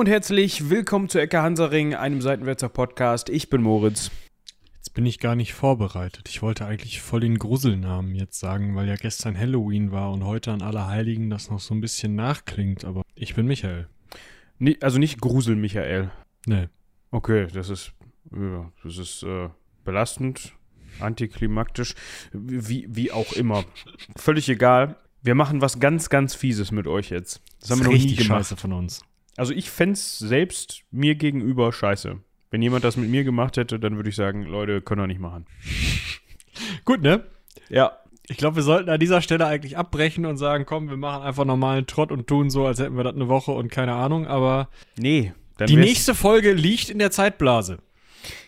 und herzlich willkommen zu Ecke Hansaring, einem Seitenwälzer Podcast. Ich bin Moritz. Jetzt bin ich gar nicht vorbereitet. Ich wollte eigentlich voll den Gruselnamen jetzt sagen, weil ja gestern Halloween war und heute an Allerheiligen das noch so ein bisschen nachklingt, aber ich bin Michael. Nie, also nicht Grusel, Michael. Nee. Okay, das ist, ja, das ist äh, belastend, antiklimaktisch, wie, wie auch immer. Völlig egal. Wir machen was ganz, ganz Fieses mit euch jetzt. Das haben wir noch nie gemacht. Scheiße von uns. Also ich fände es selbst mir gegenüber scheiße. Wenn jemand das mit mir gemacht hätte, dann würde ich sagen, Leute, können wir nicht machen. Gut, ne? Ja. Ich glaube, wir sollten an dieser Stelle eigentlich abbrechen und sagen, komm, wir machen einfach normalen Trott und tun so, als hätten wir das eine Woche und keine Ahnung, aber Nee. die nächste Folge liegt in der Zeitblase.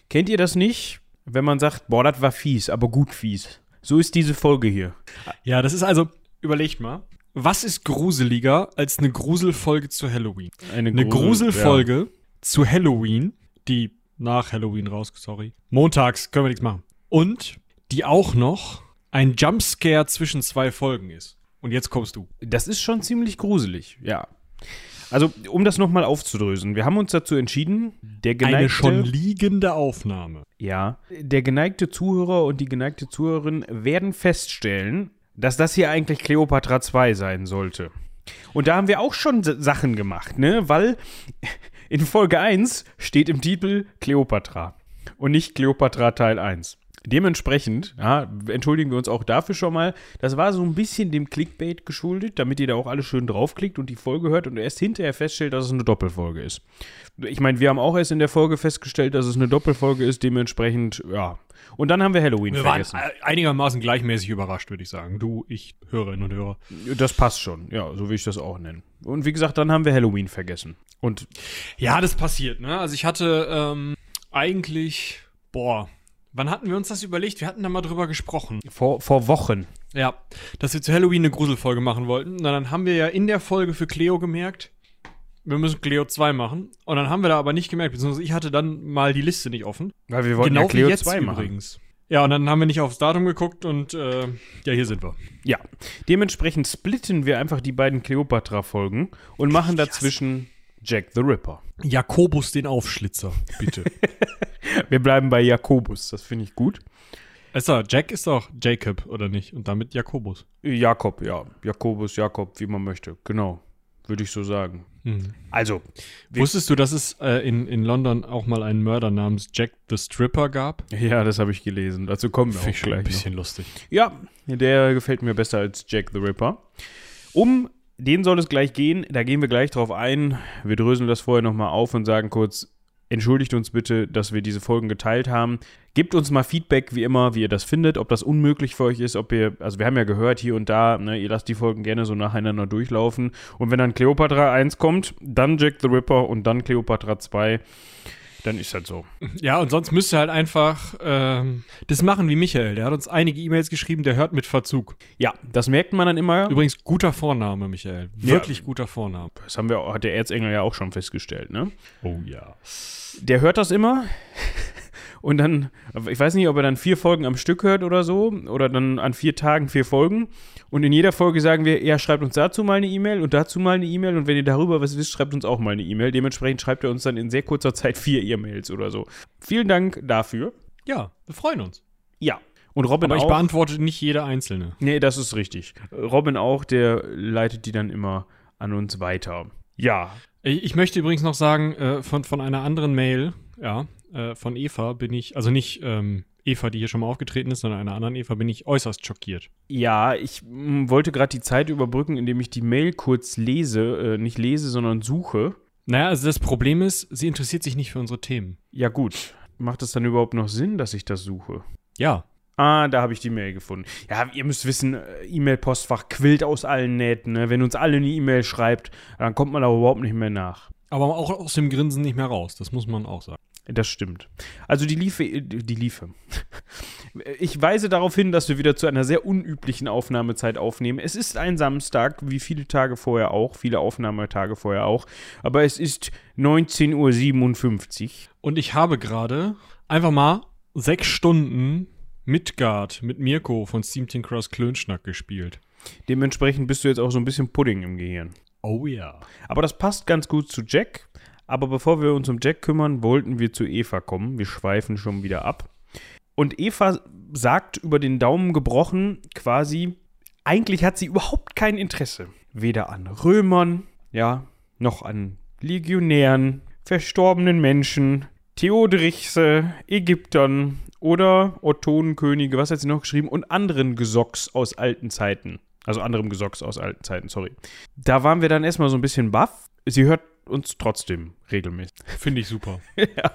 Kennt ihr das nicht? Wenn man sagt, boah, das war fies, aber gut fies. So ist diese Folge hier. Ja, das ist also, überlegt mal, was ist gruseliger als eine Gruselfolge zu Halloween? Eine, Eine Grusel- Gruselfolge ja. zu Halloween, die nach Halloween raus, sorry. Montags können wir nichts machen. Und die auch noch ein Jumpscare zwischen zwei Folgen ist. Und jetzt kommst du. Das ist schon ziemlich gruselig, ja. Also, um das nochmal aufzudrösen, wir haben uns dazu entschieden, der geneigte, Eine schon liegende Aufnahme. ja, der geneigte Zuhörer und die geneigte Zuhörerin werden feststellen, dass das hier eigentlich Cleopatra 2 sein sollte. Und da haben wir auch schon Sachen gemacht, ne? Weil in Folge 1 steht im Titel Cleopatra und nicht Cleopatra Teil 1. Dementsprechend, ja, entschuldigen wir uns auch dafür schon mal. Das war so ein bisschen dem Clickbait geschuldet, damit ihr da auch alle schön draufklickt und die Folge hört und erst hinterher feststellt, dass es eine Doppelfolge ist. Ich meine, wir haben auch erst in der Folge festgestellt, dass es eine Doppelfolge ist, dementsprechend, ja. Und dann haben wir Halloween Wir waren vergessen. äh, einigermaßen gleichmäßig überrascht, würde ich sagen. Du, ich, Hörerinnen und Hörer. Das passt schon, ja, so will ich das auch nennen. Und wie gesagt, dann haben wir Halloween vergessen. Und Ja, das passiert, ne? Also ich hatte ähm, eigentlich, boah, wann hatten wir uns das überlegt? Wir hatten da mal drüber gesprochen. vor, vor Wochen. Ja, dass wir zu Halloween eine Gruselfolge machen wollten. Na, dann haben wir ja in der Folge für Cleo gemerkt, wir müssen Cleo 2 machen. Und dann haben wir da aber nicht gemerkt, beziehungsweise ich hatte dann mal die Liste nicht offen. Weil wir wollten genau ja Cleo wie jetzt 2 machen. übrigens. Ja, und dann haben wir nicht aufs Datum geguckt und äh, ja, hier sind wir. Ja, dementsprechend splitten wir einfach die beiden Cleopatra-Folgen und machen dazwischen Jack the Ripper. Jakobus den Aufschlitzer, bitte. Wir bleiben bei Jakobus, das finde ich gut. doch, Jack ist doch Jacob, oder nicht? Und damit Jakobus. Jakob, ja. Jakobus, Jakob, wie man möchte. Genau, würde ich so sagen. Also, Wir- Wusstest du, dass es äh, in, in London auch mal einen Mörder namens Jack the Stripper gab? ja, das habe ich gelesen. Dazu kommen wir Finde auch gleich ein bisschen noch. lustig. Ja, der gefällt mir besser als Jack the Ripper. Um den soll es gleich gehen. Da gehen wir gleich drauf ein. Wir dröseln das vorher nochmal auf und sagen kurz, entschuldigt uns bitte, dass wir diese Folgen geteilt haben. Gebt uns mal Feedback, wie immer, wie ihr das findet, ob das unmöglich für euch ist, ob ihr, also wir haben ja gehört hier und da, ne, ihr lasst die Folgen gerne so nacheinander durchlaufen. Und wenn dann Cleopatra 1 kommt, dann Jack the Ripper und dann Cleopatra 2, dann ist das so. Ja, und sonst müsst ihr halt einfach ähm, das machen wie Michael. Der hat uns einige E-Mails geschrieben, der hört mit Verzug. Ja, das merkt man dann immer. Übrigens, guter Vorname, Michael. Wirklich guter Vorname. Das haben wir, hat der Erzengel ja auch schon festgestellt, ne? Oh ja. der hört das immer und dann, ich weiß nicht, ob er dann vier Folgen am Stück hört oder so, oder dann an vier Tagen vier Folgen. Und in jeder Folge sagen wir, ja, schreibt uns dazu mal eine E-Mail und dazu mal eine E-Mail und wenn ihr darüber was wisst, schreibt uns auch mal eine E-Mail. Dementsprechend schreibt er uns dann in sehr kurzer Zeit vier E-Mails oder so. Vielen Dank dafür. Ja, wir freuen uns. Ja. Und Robin Aber ich auch. beantworte nicht jede einzelne. Nee, das ist richtig. Robin auch, der leitet die dann immer an uns weiter. Ja. Ich ich möchte übrigens noch sagen, äh, von, von einer anderen Mail, ja, äh, von Eva bin ich, also nicht ähm, Eva, die hier schon mal aufgetreten ist, sondern einer anderen Eva, bin ich äußerst schockiert. Ja, ich mm, wollte gerade die Zeit überbrücken, indem ich die Mail kurz lese, äh, nicht lese, sondern suche. Naja, also das Problem ist, sie interessiert sich nicht für unsere Themen. Ja, gut. Macht es dann überhaupt noch Sinn, dass ich das suche? Ja. Ah, da habe ich die Mail gefunden. Ja, ihr müsst wissen, äh, E-Mail-Postfach quillt aus allen Nähten. Ne? Wenn uns alle eine E-Mail schreibt, dann kommt man da überhaupt nicht mehr nach. Aber auch aus dem Grinsen nicht mehr raus, das muss man auch sagen. Das stimmt. Also die Liefe, die Liefe. Ich weise darauf hin, dass wir wieder zu einer sehr unüblichen Aufnahmezeit aufnehmen. Es ist ein Samstag, wie viele Tage vorher auch, viele Aufnahmetage vorher auch. Aber es ist 19.57 Uhr. Und ich habe gerade einfach mal sechs Stunden Midgard mit Mirko von Steam Team Cross Klönschnack gespielt. Dementsprechend bist du jetzt auch so ein bisschen Pudding im Gehirn. Oh ja. Aber das passt ganz gut zu Jack. Aber bevor wir uns um Jack kümmern, wollten wir zu Eva kommen. Wir schweifen schon wieder ab. Und Eva sagt über den Daumen gebrochen quasi, eigentlich hat sie überhaupt kein Interesse. Weder an Römern, ja, noch an Legionären, verstorbenen Menschen, Theoderichse, Ägyptern oder Ottonenkönige, was hat sie noch geschrieben, und anderen Gesocks aus alten Zeiten. Also anderem Gesocks aus alten Zeiten, sorry. Da waren wir dann erstmal so ein bisschen baff. Sie hört uns trotzdem regelmäßig. Finde ich super. ja.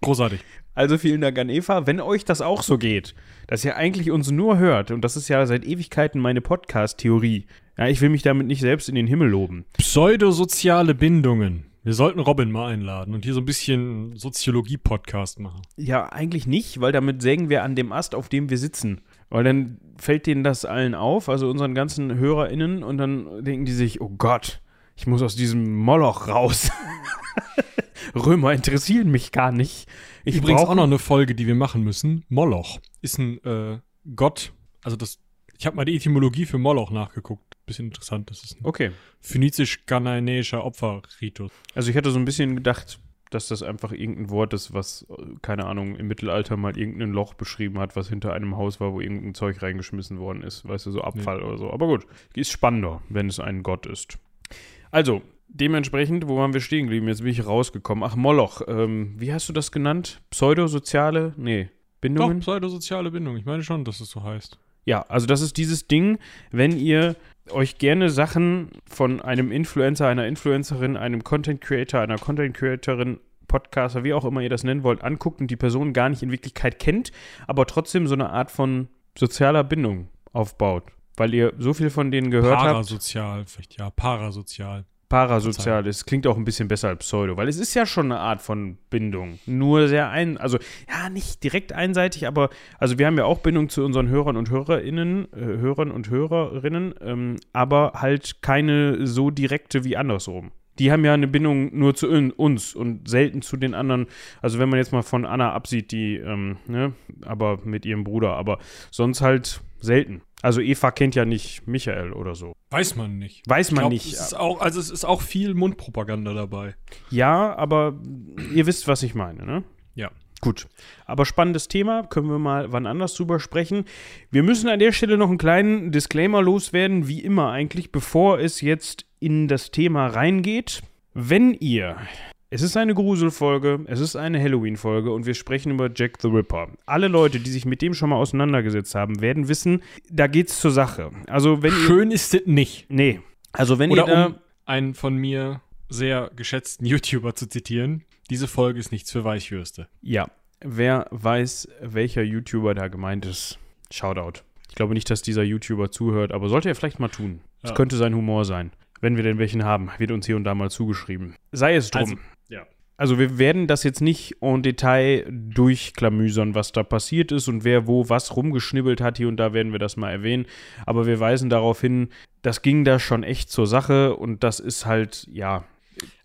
Großartig. Also vielen Dank an Eva. Wenn euch das auch so geht, dass ihr eigentlich uns nur hört, und das ist ja seit Ewigkeiten meine Podcast-Theorie, ja, ich will mich damit nicht selbst in den Himmel loben. Pseudosoziale Bindungen. Wir sollten Robin mal einladen und hier so ein bisschen Soziologie-Podcast machen. Ja, eigentlich nicht, weil damit sägen wir an dem Ast, auf dem wir sitzen. Weil dann fällt denen das allen auf, also unseren ganzen HörerInnen, und dann denken die sich, oh Gott, ich muss aus diesem Moloch raus. Römer interessieren mich gar nicht. Ich Übrigens auch noch eine Folge, die wir machen müssen. Moloch ist ein äh, Gott. Also das. Ich habe mal die Etymologie für Moloch nachgeguckt. Bisschen interessant. Das ist ein Okay. phönizisch-ghanaischer Opferritus. Also ich hatte so ein bisschen gedacht, dass das einfach irgendein Wort ist, was, keine Ahnung, im Mittelalter mal irgendein Loch beschrieben hat, was hinter einem Haus war, wo irgendein Zeug reingeschmissen worden ist. Weißt du, so Abfall oder so. Aber gut, ist spannender, wenn es ein Gott ist. Also, dementsprechend, wo waren wir stehen geblieben? Jetzt bin ich rausgekommen. Ach, Moloch. Ähm, wie hast du das genannt? Pseudosoziale? Nee. Doch, Bindungen? pseudosoziale Bindung. Ich meine schon, dass es so heißt. Ja, also das ist dieses Ding, wenn ihr euch gerne Sachen von einem Influencer, einer Influencerin, einem Content Creator, einer Content Creatorin, Podcaster, wie auch immer ihr das nennen wollt, anguckt und die Person gar nicht in Wirklichkeit kennt, aber trotzdem so eine Art von sozialer Bindung aufbaut, weil ihr so viel von denen gehört habt. Parasozial, vielleicht ja, parasozial. Parasozial ist. Klingt auch ein bisschen besser als Pseudo, weil es ist ja schon eine Art von Bindung. Nur sehr ein, also ja, nicht direkt einseitig, aber also wir haben ja auch Bindung zu unseren Hörern und HörerInnen, äh, Hörern und Hörerinnen, ähm, aber halt keine so direkte wie andersrum. Die haben ja eine Bindung nur zu uns und selten zu den anderen. Also wenn man jetzt mal von Anna absieht, die, ähm, ne, aber mit ihrem Bruder, aber sonst halt selten. Also Eva kennt ja nicht Michael oder so. Weiß man nicht. Weiß man glaub, nicht. Es auch, also es ist auch viel Mundpropaganda dabei. Ja, aber ihr wisst, was ich meine, ne? Ja. Gut. Aber spannendes Thema, können wir mal wann anders drüber sprechen. Wir müssen an der Stelle noch einen kleinen Disclaimer loswerden, wie immer eigentlich, bevor es jetzt in das Thema reingeht. Wenn ihr, es ist eine Gruselfolge, es ist eine Halloween-Folge und wir sprechen über Jack the Ripper. Alle Leute, die sich mit dem schon mal auseinandergesetzt haben, werden wissen, da geht's zur Sache. Also wenn ihr, Schön ist es nicht. nee, also wenn Oder ihr da, um einen von mir sehr geschätzten YouTuber zu zitieren, diese Folge ist nichts für Weichwürste. Ja, wer weiß, welcher YouTuber da gemeint ist, Shoutout. Ich glaube nicht, dass dieser YouTuber zuhört, aber sollte er vielleicht mal tun. Es Ja. könnte sein Humor sein. Wenn wir denn welchen haben, wird uns hier und da mal zugeschrieben. Sei es drum. Also, ja. Also wir werden das jetzt nicht en Detail durchklamüsern, was da passiert ist und wer wo was rumgeschnibbelt hat. Hier und da werden wir das mal erwähnen. Aber wir weisen darauf hin, das ging da schon echt zur Sache und das ist halt, ja,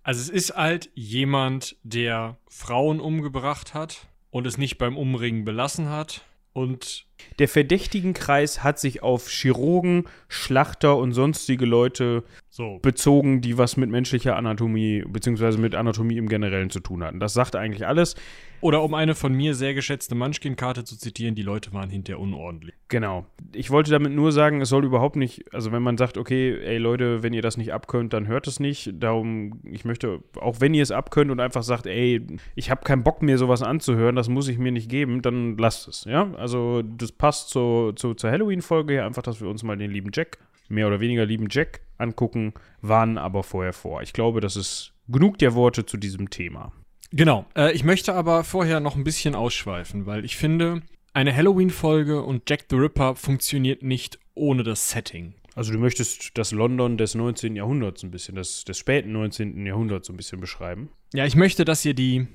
Also es ist halt jemand, der Frauen umgebracht hat und es nicht beim Umringen belassen hat und Der Verdächtigenkreis hat sich auf Chirurgen, Schlachter und sonstige Leute so. bezogen, die was mit menschlicher Anatomie beziehungsweise mit Anatomie im Generellen zu tun hatten. Das sagt eigentlich alles. Oder um eine von mir sehr geschätzte Munchkin-Karte zu zitieren, die Leute waren hinterher unordentlich. Genau. Ich wollte damit nur sagen, es soll überhaupt nicht, also wenn man sagt, okay, ey Leute, wenn ihr das nicht abkönnt, dann hört es nicht. Darum, ich möchte, auch wenn ihr es abkönnt und einfach sagt, ey, ich habe keinen Bock mir sowas anzuhören, das muss ich mir nicht geben, dann lasst es, ja? Also das passt zu, zu, zur Halloween-Folge hier einfach, dass wir uns mal den lieben Jack, mehr oder weniger lieben Jack angucken, warnen aber vorher vor. Ich glaube, das ist genug der Worte zu diesem Thema. Genau. Äh, ich möchte aber vorher noch ein bisschen ausschweifen, weil ich finde, eine Halloween-Folge und Jack the Ripper funktioniert nicht ohne das Setting. Also du möchtest das London des 19. Jahrhunderts ein bisschen, des, des späten 19. Jahrhunderts so ein bisschen beschreiben. Ja, ich möchte, dass ihr die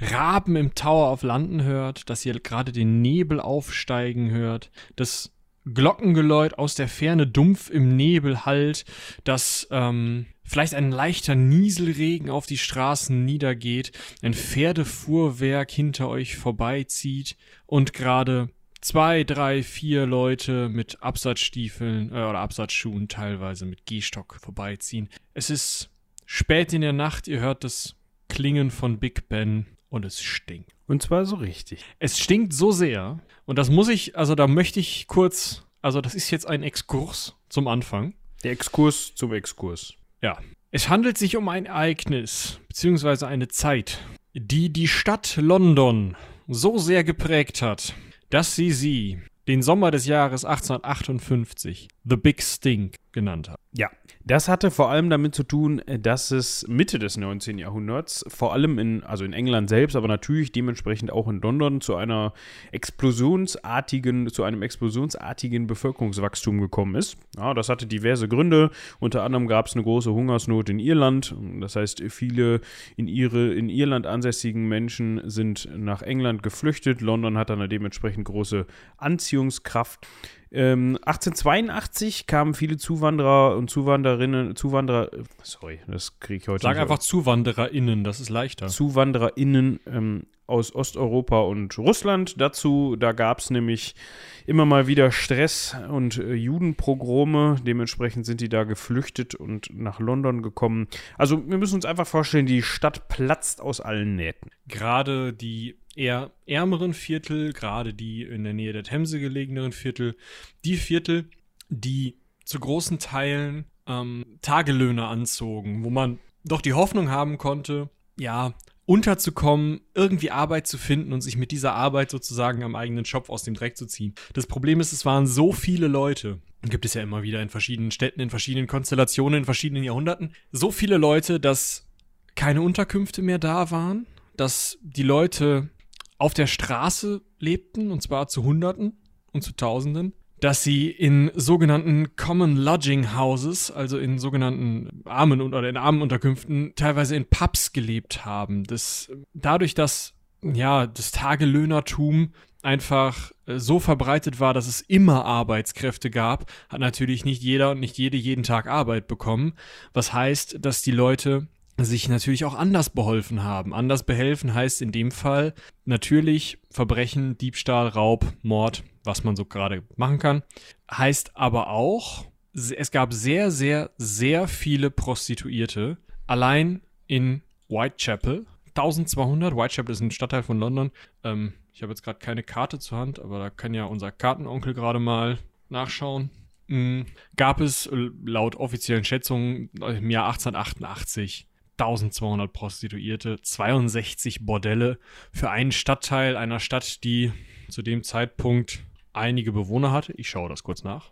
Raben im Tower of London hört, dass ihr gerade den Nebel aufsteigen hört, das Glockengeläut aus der Ferne dumpf im Nebel hallt, dass ähm, vielleicht ein leichter Nieselregen auf die Straßen niedergeht, ein Pferdefuhrwerk hinter euch vorbeizieht und gerade zwei, drei, vier Leute mit Absatzstiefeln äh, oder Absatzschuhen teilweise mit Gehstock vorbeiziehen. Es ist spät in der Nacht, ihr hört das Klingen von Big Ben und es stinkt. Und zwar so richtig. Es stinkt so sehr und das muss ich, also da möchte ich kurz, also das ist jetzt ein Exkurs zum Anfang. Der Exkurs zum Exkurs. Ja. Es handelt sich um ein Ereignis, beziehungsweise eine Zeit, die die Stadt London so sehr geprägt hat, dass sie sie den Sommer des Jahres 1858 The Big Stink genannt hat. Ja, das hatte vor allem damit zu tun, dass es Mitte des 19. Jahrhunderts, vor allem in, also in England selbst, aber natürlich dementsprechend auch in London, zu einer explosionsartigen, zu einem explosionsartigen Bevölkerungswachstum gekommen ist. Ja, das hatte diverse Gründe. Unter anderem gab es eine große Hungersnot in Irland. Das heißt, viele in, ihre, in Irland ansässigen Menschen sind nach England geflüchtet. London hat dann eine dementsprechend große Anziehungskraft. Ähm, 1882 kamen viele Zuwanderer und Zuwanderinnen, Zuwanderer, sorry, das kriege ich heute Sag nicht einfach ZuwandererInnen, das ist leichter. ZuwandererInnen ähm, aus Osteuropa und Russland dazu. Da gab es nämlich immer mal wieder Stress und äh, Judenpogrome. Dementsprechend sind die da geflüchtet und nach London gekommen. Also wir müssen uns einfach vorstellen, die Stadt platzt aus allen Nähten. Gerade die eher ärmeren Viertel, gerade die in der Nähe der Themse gelegeneren Viertel, die Viertel, die zu großen Teilen ähm, Tagelöhner anzogen, wo man doch die Hoffnung haben konnte, ja, unterzukommen, irgendwie Arbeit zu finden und sich mit dieser Arbeit sozusagen am eigenen Schopf aus dem Dreck zu ziehen. Das Problem ist, es waren so viele Leute, gibt es ja immer wieder in verschiedenen Städten, in verschiedenen Konstellationen, in verschiedenen Jahrhunderten, so viele Leute, dass keine Unterkünfte mehr da waren, dass die Leute auf der Straße lebten, und zwar zu Hunderten und zu Tausenden, dass sie in sogenannten Common Lodging Houses, also in sogenannten armen oder in armen Unterkünften, teilweise in Pubs gelebt haben. Das, dadurch, dass ja das Tagelöhnertum einfach äh, so verbreitet war, dass es immer Arbeitskräfte gab, hat natürlich nicht jeder und nicht jede jeden Tag Arbeit bekommen. Was heißt, dass die Leute sich natürlich auch anders beholfen haben. Anders behelfen heißt in dem Fall natürlich Verbrechen, Diebstahl, Raub, Mord, was man so gerade machen kann. Heißt aber auch, es gab sehr, sehr, sehr viele Prostituierte. Allein in Whitechapel. 1200. Whitechapel ist ein Stadtteil von London. Ähm, ich habe jetzt gerade keine Karte zur Hand, aber da kann ja unser Kartenonkel gerade mal nachschauen. Mhm. Gab es laut offiziellen Schätzungen im Jahr 1888 1200 Prostituierte, 62 Bordelle für einen Stadtteil einer Stadt, die zu dem Zeitpunkt einige Bewohner hatte. Ich schaue das kurz nach.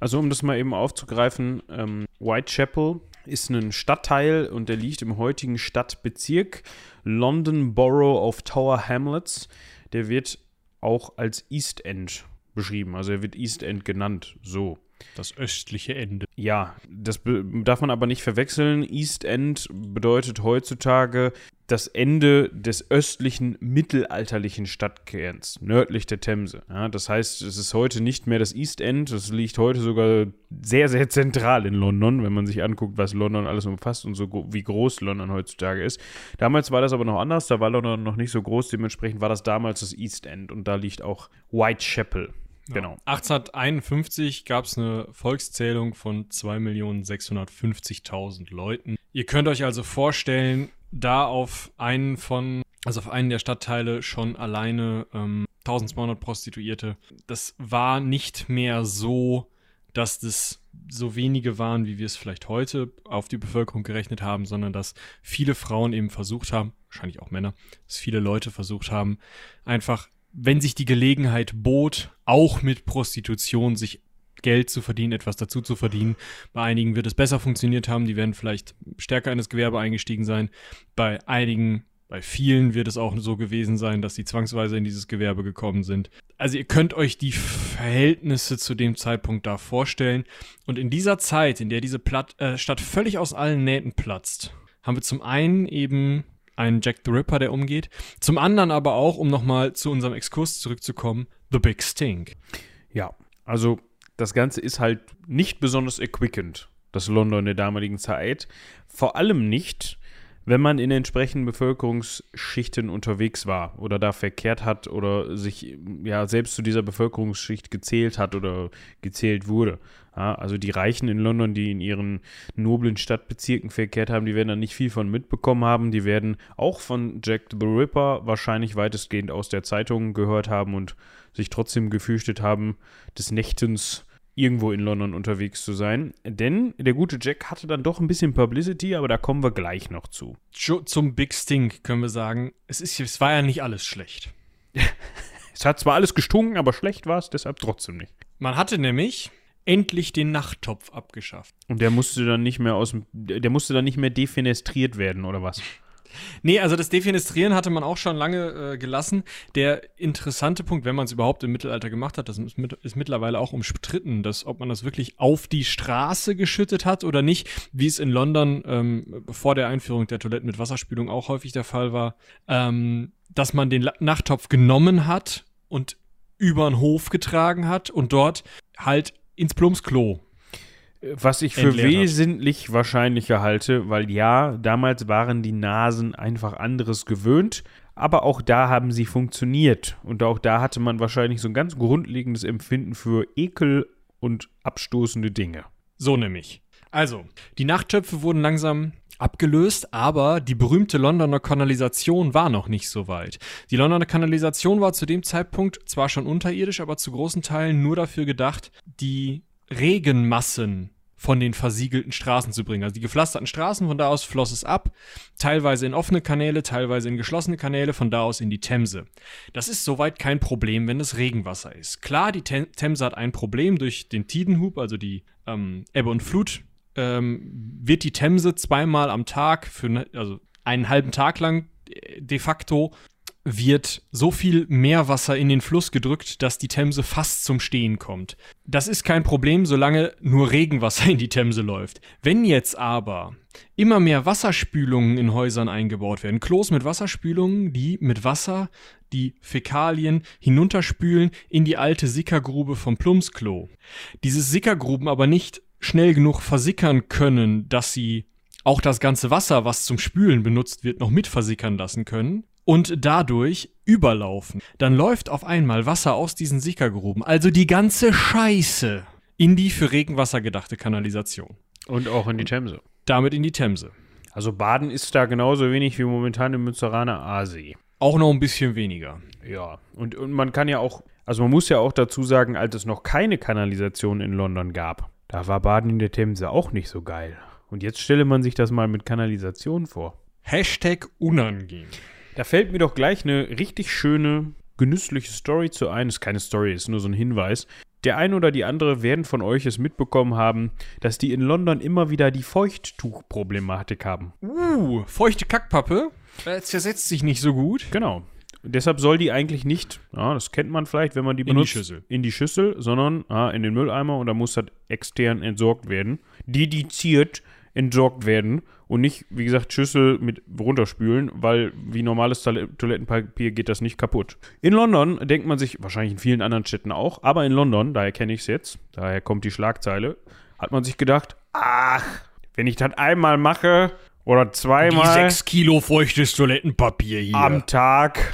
Also um das mal eben aufzugreifen, ähm, Whitechapel ist ein Stadtteil und der liegt im heutigen Stadtbezirk London Borough of Tower Hamlets. Der wird auch als East End beschrieben, also er wird East End genannt, so. Das östliche Ende. Ja, das darf man aber nicht verwechseln. East End bedeutet heutzutage das Ende des östlichen mittelalterlichen Stadtkerns, nördlich der Themse. Ja, das heißt, es ist heute nicht mehr das East End, das liegt heute sogar sehr, sehr zentral in London, wenn man sich anguckt, was London alles umfasst und so wie groß London heutzutage ist. Damals war das aber noch anders, da war London noch nicht so groß, dementsprechend war das damals das East End und da liegt auch Whitechapel. Genau. 1851 gab es eine Volkszählung von 2.650.000 Leuten. Ihr könnt euch also vorstellen, da auf einen von, also auf einen der Stadtteile schon alleine ähm, 1200 Prostituierte. Das war nicht mehr so, dass das so wenige waren, wie wir es vielleicht heute auf die Bevölkerung gerechnet haben, sondern dass viele Frauen eben versucht haben, wahrscheinlich auch Männer, dass viele Leute versucht haben, einfach wenn sich die Gelegenheit bot, auch mit Prostitution sich Geld zu verdienen, etwas dazu zu verdienen. Bei einigen wird es besser funktioniert haben, die werden vielleicht stärker in das Gewerbe eingestiegen sein. Bei einigen, bei vielen wird es auch so gewesen sein, dass sie zwangsweise in dieses Gewerbe gekommen sind. Also ihr könnt euch die Verhältnisse zu dem Zeitpunkt da vorstellen. Und in dieser Zeit, in der diese Platt, äh, Stadt völlig aus allen Nähten platzt, haben wir zum einen eben ein Jack the Ripper, der umgeht. Zum anderen aber auch, um nochmal zu unserem Exkurs zurückzukommen, The Big Stink. Ja, also das Ganze ist halt nicht besonders erquickend, das London der damaligen Zeit. Vor allem nicht, wenn man in entsprechenden Bevölkerungsschichten unterwegs war oder da verkehrt hat oder sich ja selbst zu dieser Bevölkerungsschicht gezählt hat oder gezählt wurde. Ja, also die Reichen in London, die in ihren noblen Stadtbezirken verkehrt haben, die werden da nicht viel von mitbekommen haben. Die werden auch von Jack the Ripper wahrscheinlich weitestgehend aus der Zeitung gehört haben und sich trotzdem gefürchtet haben, des Nächtens irgendwo in London unterwegs zu sein. Denn der gute Jack hatte dann doch ein bisschen Publicity, aber da kommen wir gleich noch zu. Zum Big Stink können wir sagen, es, ist, es war ja nicht alles schlecht. es hat zwar alles gestunken, aber schlecht war es deshalb trotzdem nicht. Man hatte nämlich endlich den Nachttopf abgeschafft. Und der musste dann nicht mehr aus dem, der musste dann nicht mehr defenestriert werden, oder was? Nee, also das Defenestrieren hatte man auch schon lange äh, gelassen. Der interessante Punkt, wenn man es überhaupt im Mittelalter gemacht hat, das ist, mit, ist, mittlerweile auch umstritten, dass ob man das wirklich auf die Straße geschüttet hat oder nicht, wie es in London ähm, vor der Einführung der Toiletten mit Wasserspülung auch häufig der Fall war, ähm, dass man den Nachttopf genommen hat und über den Hof getragen hat und dort halt ins Plumpsklo was ich für wesentlich wahrscheinlicher halte, weil ja, damals waren die Nasen einfach anderes gewöhnt, aber auch da haben sie funktioniert. Und auch da hatte man wahrscheinlich so ein ganz grundlegendes Empfinden für Ekel und abstoßende Dinge. So nämlich. Also, die Nachttöpfe wurden langsam abgelöst, aber die berühmte Londoner Kanalisation war noch nicht so weit. Die Londoner Kanalisation war zu dem Zeitpunkt zwar schon unterirdisch, aber zu großen Teilen nur dafür gedacht, die Regenmassen von den versiegelten Straßen zu bringen. Also die gepflasterten Straßen, von da aus floss es ab, teilweise in offene Kanäle, teilweise in geschlossene Kanäle, von da aus in die Themse. Das ist soweit kein Problem, wenn es Regenwasser ist. Klar, die Themse hat ein Problem durch den Tidenhub, also die ähm, Ebbe und Flut, ähm, wird die Themse zweimal am Tag, für ne, also einen halben Tag lang äh, de facto wird so viel Meerwasser in den Fluss gedrückt, dass die Themse fast zum Stehen kommt. Das ist kein Problem, solange nur Regenwasser in die Themse läuft. Wenn jetzt aber immer mehr Wasserspülungen in Häusern eingebaut werden, Klos mit Wasserspülungen, die mit Wasser die Fäkalien hinunterspülen in die alte Sickergrube vom Plumpsklo. Diese Sickergruben aber nicht schnell genug versickern können, dass sie auch das ganze Wasser, was zum Spülen benutzt wird, noch mit versickern lassen können, und dadurch überlaufen. Dann läuft auf einmal Wasser aus diesen Sickergruben, also die ganze Scheiße, in die für Regenwasser gedachte Kanalisation. Und auch in die Themse. Damit in die Themse. Also Baden ist da genauso wenig wie momentan im Münsteraner Aasee. Auch noch ein bisschen weniger. Ja, und, und man kann ja auch, also man muss ja auch dazu sagen, als es noch keine Kanalisation in London gab, da war Baden in der Themse auch nicht so geil. Und jetzt stelle man sich das mal mit Kanalisation vor. Hashtag unangenehm. Da fällt mir doch gleich eine richtig schöne, genüssliche Story zu ein. Ist keine Story, ist nur so ein Hinweis. Der eine oder die andere werden von euch es mitbekommen haben, dass die in London immer wieder die Feuchttuchproblematik haben. Uh, feuchte Kackpappe. Das zersetzt sich nicht so gut. Genau. Deshalb soll die eigentlich nicht, ja, das kennt man vielleicht, wenn man die benutzt, in die Schüssel, in die Schüssel sondern ja, in den Mülleimer und da muss das extern entsorgt werden. Dediziert entsorgt werden und nicht, wie gesagt, Schüssel mit runterspülen, weil wie normales Toilettenpapier geht das nicht kaputt. In London denkt man sich, wahrscheinlich in vielen anderen Städten auch, aber in London, daher kenne ich es jetzt, daher kommt die Schlagzeile, hat man sich gedacht, ach, wenn ich das einmal mache oder zweimal. Die sechs Kilo feuchtes Toilettenpapier hier. Am Tag.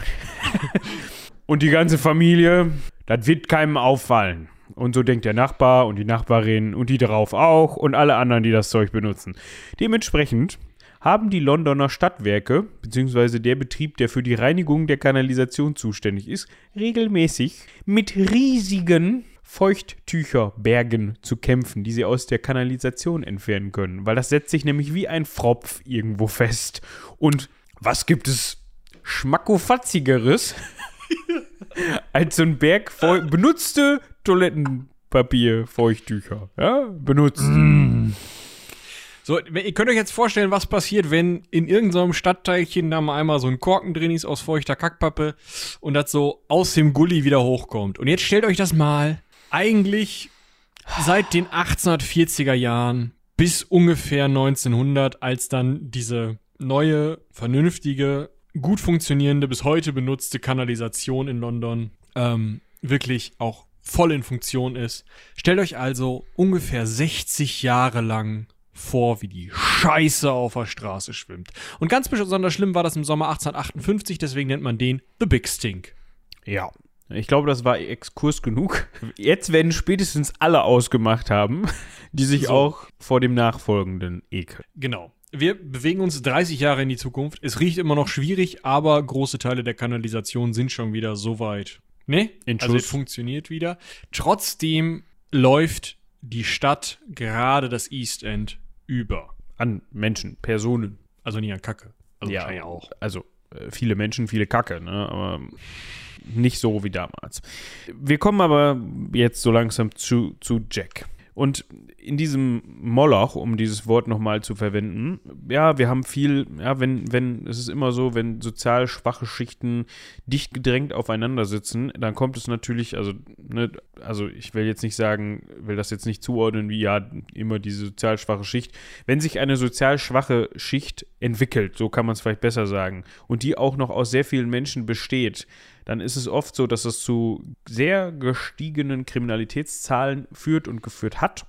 und die ganze Familie, das wird keinem auffallen. Und so denkt der Nachbar und die Nachbarin und die darauf auch und alle anderen, die das Zeug benutzen. Dementsprechend haben die Londoner Stadtwerke, beziehungsweise der Betrieb, der für die Reinigung der Kanalisation zuständig ist, regelmäßig mit riesigen Feuchttücherbergen zu kämpfen, die sie aus der Kanalisation entfernen können. Weil das setzt sich nämlich wie ein Fropf irgendwo fest. Und was gibt es schmackofatzigeres als so ein Berg voll benutzte Toilettenpapier, Feuchttücher, ja, benutzt. Mm. So, ihr könnt euch jetzt vorstellen, was passiert, wenn in irgendeinem Stadtteilchen da mal einmal so ein Korken drin ist aus feuchter Kackpappe und das so aus dem Gully wieder hochkommt. Und jetzt stellt euch das mal eigentlich seit den 1840er Jahren bis ungefähr 1900, als dann diese neue, vernünftige, gut funktionierende, bis heute benutzte Kanalisation in London ähm, wirklich auch voll in Funktion ist. Stellt euch also ungefähr 60 Jahre lang vor, wie die Scheiße auf der Straße schwimmt. Und ganz besonders schlimm war das im Sommer 1858, deswegen nennt man den The Big Stink. Ja. Ich glaube, das war Exkurs genug. Jetzt werden spätestens alle ausgemacht haben, die sich So. auch vor dem nachfolgenden ekeln. Genau. Wir bewegen uns 30 Jahre in die Zukunft. Es riecht immer noch schwierig, aber große Teile der Kanalisation sind schon wieder so weit. Ne? In Also es funktioniert wieder. Trotzdem läuft die Stadt gerade das East End über. An Menschen, Personen. Also nie an Kacke. Also ja, wahrscheinlich auch. Also äh, viele Menschen, viele Kacke, ne? aber nicht so wie damals. Wir kommen aber jetzt so langsam zu, zu Jack. Und in diesem Moloch, um dieses Wort nochmal zu verwenden, ja, wir haben viel, ja, wenn, wenn, es ist immer so, wenn sozial schwache Schichten dicht gedrängt aufeinander sitzen, dann kommt es natürlich, also, ne, also ich will jetzt nicht sagen, will das jetzt nicht zuordnen, wie ja, immer diese sozial schwache Schicht. Wenn sich eine sozial schwache Schicht entwickelt, so kann man es vielleicht besser sagen, und die auch noch aus sehr vielen Menschen besteht, dann ist es oft so, dass es zu sehr gestiegenen Kriminalitätszahlen führt und geführt hat.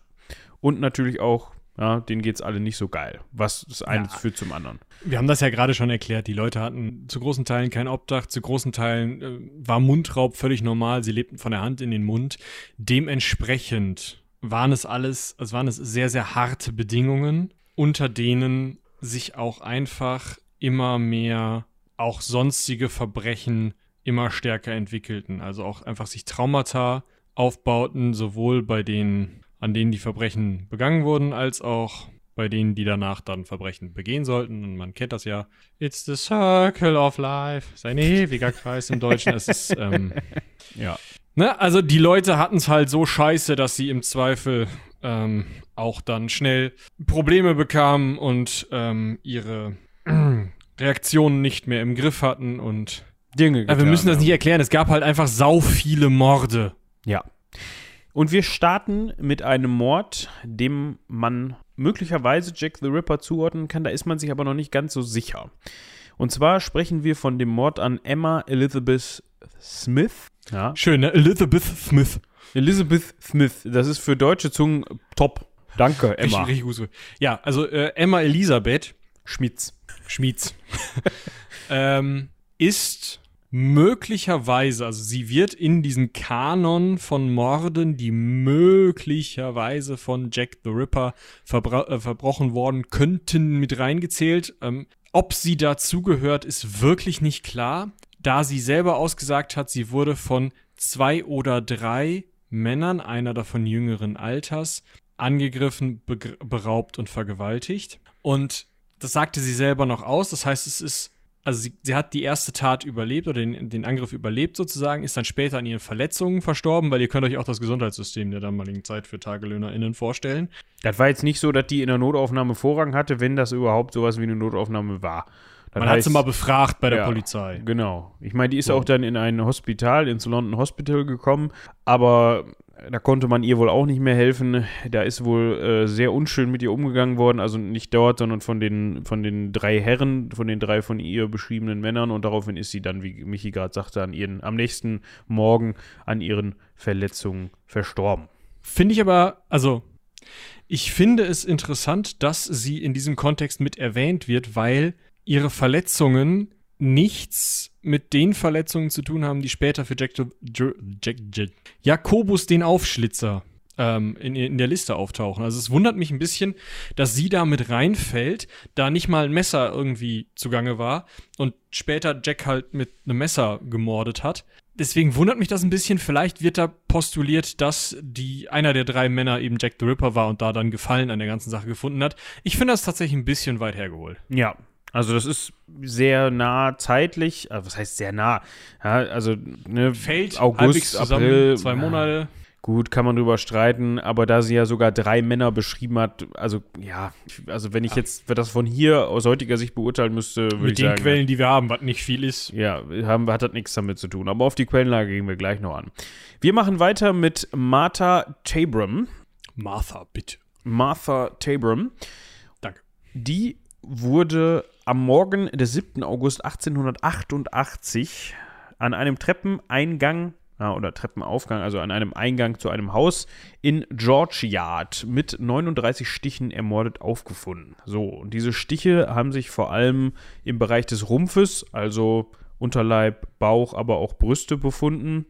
Und natürlich auch, ja, denen geht es alle nicht so geil. Was das eine Ja. führt zum anderen. Wir haben das ja gerade schon erklärt. Die Leute hatten zu großen Teilen kein Obdach, zu großen Teilen äh, war Mundraub völlig normal. Sie lebten von der Hand in den Mund. Dementsprechend waren es alles, es waren es sehr, sehr harte Bedingungen, unter denen sich auch einfach immer mehr auch sonstige Verbrechen immer stärker entwickelten. Also auch einfach sich Traumata aufbauten, sowohl bei denen, an denen die Verbrechen begangen wurden, als auch bei denen, die danach dann Verbrechen begehen sollten. Und man kennt das ja. It's the circle of life. Ist ein ewiger Kreis im Deutschen. Es ist, ähm, Ja. ne? Also die Leute hatten es halt so scheiße, dass sie im Zweifel ähm, auch dann schnell Probleme bekamen und ähm, ihre Reaktionen nicht mehr im Griff hatten und Dinge ja, wir getan müssen das nicht erklären. Es gab halt einfach sau viele Morde. Ja. Und wir starten mit einem Mord, dem man möglicherweise Jack the Ripper zuordnen kann. Da ist man sich aber noch nicht ganz so sicher. Und zwar sprechen wir von dem Mord an Emma Elizabeth Smith. Ja. Schön, ne? Elizabeth Smith. Elizabeth Smith. Das ist für deutsche Zungen top. Danke, Emma. Richtig, richtig gut. so. Ja, also äh, Emma Elisabeth Schmitz. Schmieds ähm, ist möglicherweise, also sie wird in diesen Kanon von Morden, die möglicherweise von Jack the Ripper verbra äh, verbrochen worden könnten, mit reingezählt. Ähm, ob sie dazugehört, ist wirklich nicht klar, da sie selber ausgesagt hat, sie wurde von zwei oder drei Männern, einer davon jüngeren Alters, angegriffen, beraubt und vergewaltigt. Und das sagte sie selber noch aus. Das heißt, es ist, also sie, sie hat die erste Tat überlebt oder den, den Angriff überlebt sozusagen, ist dann später an ihren Verletzungen verstorben, weil ihr könnt euch auch das Gesundheitssystem der damaligen Zeit für TagelöhnerInnen vorstellen. Das war jetzt nicht so, dass die in der Notaufnahme Vorrang hatte, wenn das überhaupt sowas wie eine Notaufnahme war. Das Man hat sie mal befragt bei der Ja. Polizei. Genau. Ich meine, die ist So. auch dann in ein Hospital, ins London Hospital gekommen, aber da konnte man ihr wohl auch nicht mehr helfen. Da ist wohl äh, sehr unschön mit ihr umgegangen worden, also nicht dort, sondern von den, von den drei Herren, von den drei von ihr beschriebenen Männern und daraufhin ist sie dann, wie Michi gerade sagte, an ihren, am nächsten Morgen an ihren Verletzungen verstorben. Finde ich aber, also, ich finde es interessant, dass sie in diesem Kontext mit erwähnt wird, weil ihre Verletzungen nichts mit den Verletzungen zu tun haben, die später für Jack, Jack, Jack, Jakobus den Aufschlitzer ähm, in, in der Liste auftauchen. Also es wundert mich ein bisschen, dass sie da mit reinfällt, da nicht mal ein Messer irgendwie zugange war und später Jack halt mit einem Messer gemordet hat. Deswegen wundert mich das ein bisschen. Vielleicht wird da postuliert, dass die einer der drei Männer eben Jack the Ripper war und da dann Gefallen an der ganzen Sache gefunden hat. Ich finde das tatsächlich ein bisschen weit hergeholt. Ja, also das ist sehr nah zeitlich, also was heißt sehr nah? Ja, also ne, Fällt August, April, zwei Monate. Gut, kann man drüber streiten, aber da sie ja sogar drei Männer beschrieben hat, also ja, also wenn ich jetzt das von hier aus heutiger Sicht beurteilen müsste, würde Mit ich den sagen, Quellen, die wir haben, was nicht viel ist. ja, haben, hat das nichts damit zu tun. Aber auf die Quellenlage gehen wir gleich noch an. Wir machen weiter mit Martha Tabram. Martha, bitte. Martha Tabram. Danke. Die wurde am Morgen des 7. August 1888 an einem Treppeneingang oder Treppenaufgang, also an einem Eingang zu einem Haus in George Yard mit 39 Stichen ermordet aufgefunden. So, und diese Stiche haben sich vor allem im Bereich des Rumpfes, also Unterleib, Bauch, aber auch Brüste befunden.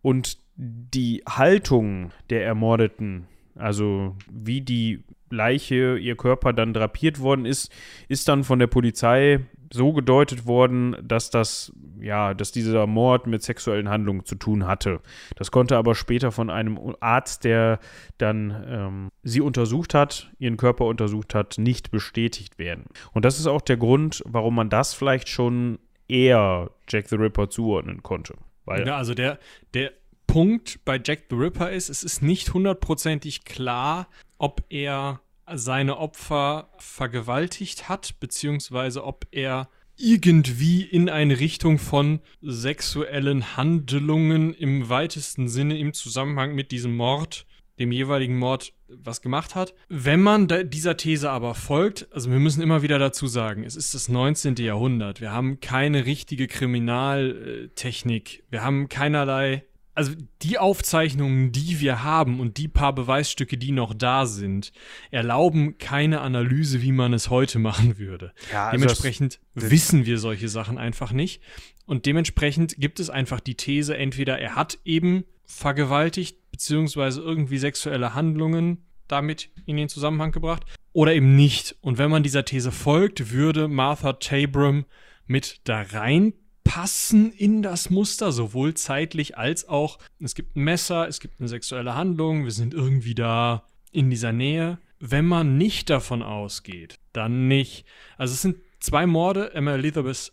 Und die Haltung der Ermordeten, also wie die Leiche, ihr Körper dann drapiert worden ist, ist dann von der Polizei so gedeutet worden, dass das, ja, dass dieser Mord mit sexuellen Handlungen zu tun hatte. Das konnte aber später von einem Arzt, der dann ähm, sie untersucht hat, ihren Körper untersucht hat, nicht bestätigt werden. Und das ist auch der Grund, warum man das vielleicht schon eher Jack the Ripper zuordnen konnte. Weil ja, also der, der Punkt bei Jack the Ripper ist, es ist nicht hundertprozentig klar, ob er seine Opfer vergewaltigt hat, beziehungsweise ob er irgendwie in eine Richtung von sexuellen Handlungen im weitesten Sinne im Zusammenhang mit diesem Mord, dem jeweiligen Mord, was gemacht hat. Wenn man dieser These aber folgt, also wir müssen immer wieder dazu sagen, es ist das 19. Jahrhundert, wir haben keine richtige Kriminaltechnik, wir haben keinerlei also die Aufzeichnungen, die wir haben und die paar Beweisstücke, die noch da sind, erlauben keine Analyse, wie man es heute machen würde. Ja, also dementsprechend wissen wir solche Sachen einfach nicht. Und dementsprechend gibt es einfach die These, entweder er hat eben vergewaltigt, beziehungsweise irgendwie sexuelle Handlungen damit in den Zusammenhang gebracht, oder eben nicht. Und wenn man dieser These folgt, würde Martha Tabram mit da rein passen in das Muster, sowohl zeitlich als auch, es gibt ein Messer, es gibt eine sexuelle Handlung, wir sind irgendwie da in dieser Nähe. Wenn man nicht davon ausgeht, dann nicht. Also es sind zwei Morde, Emma Elizabeth,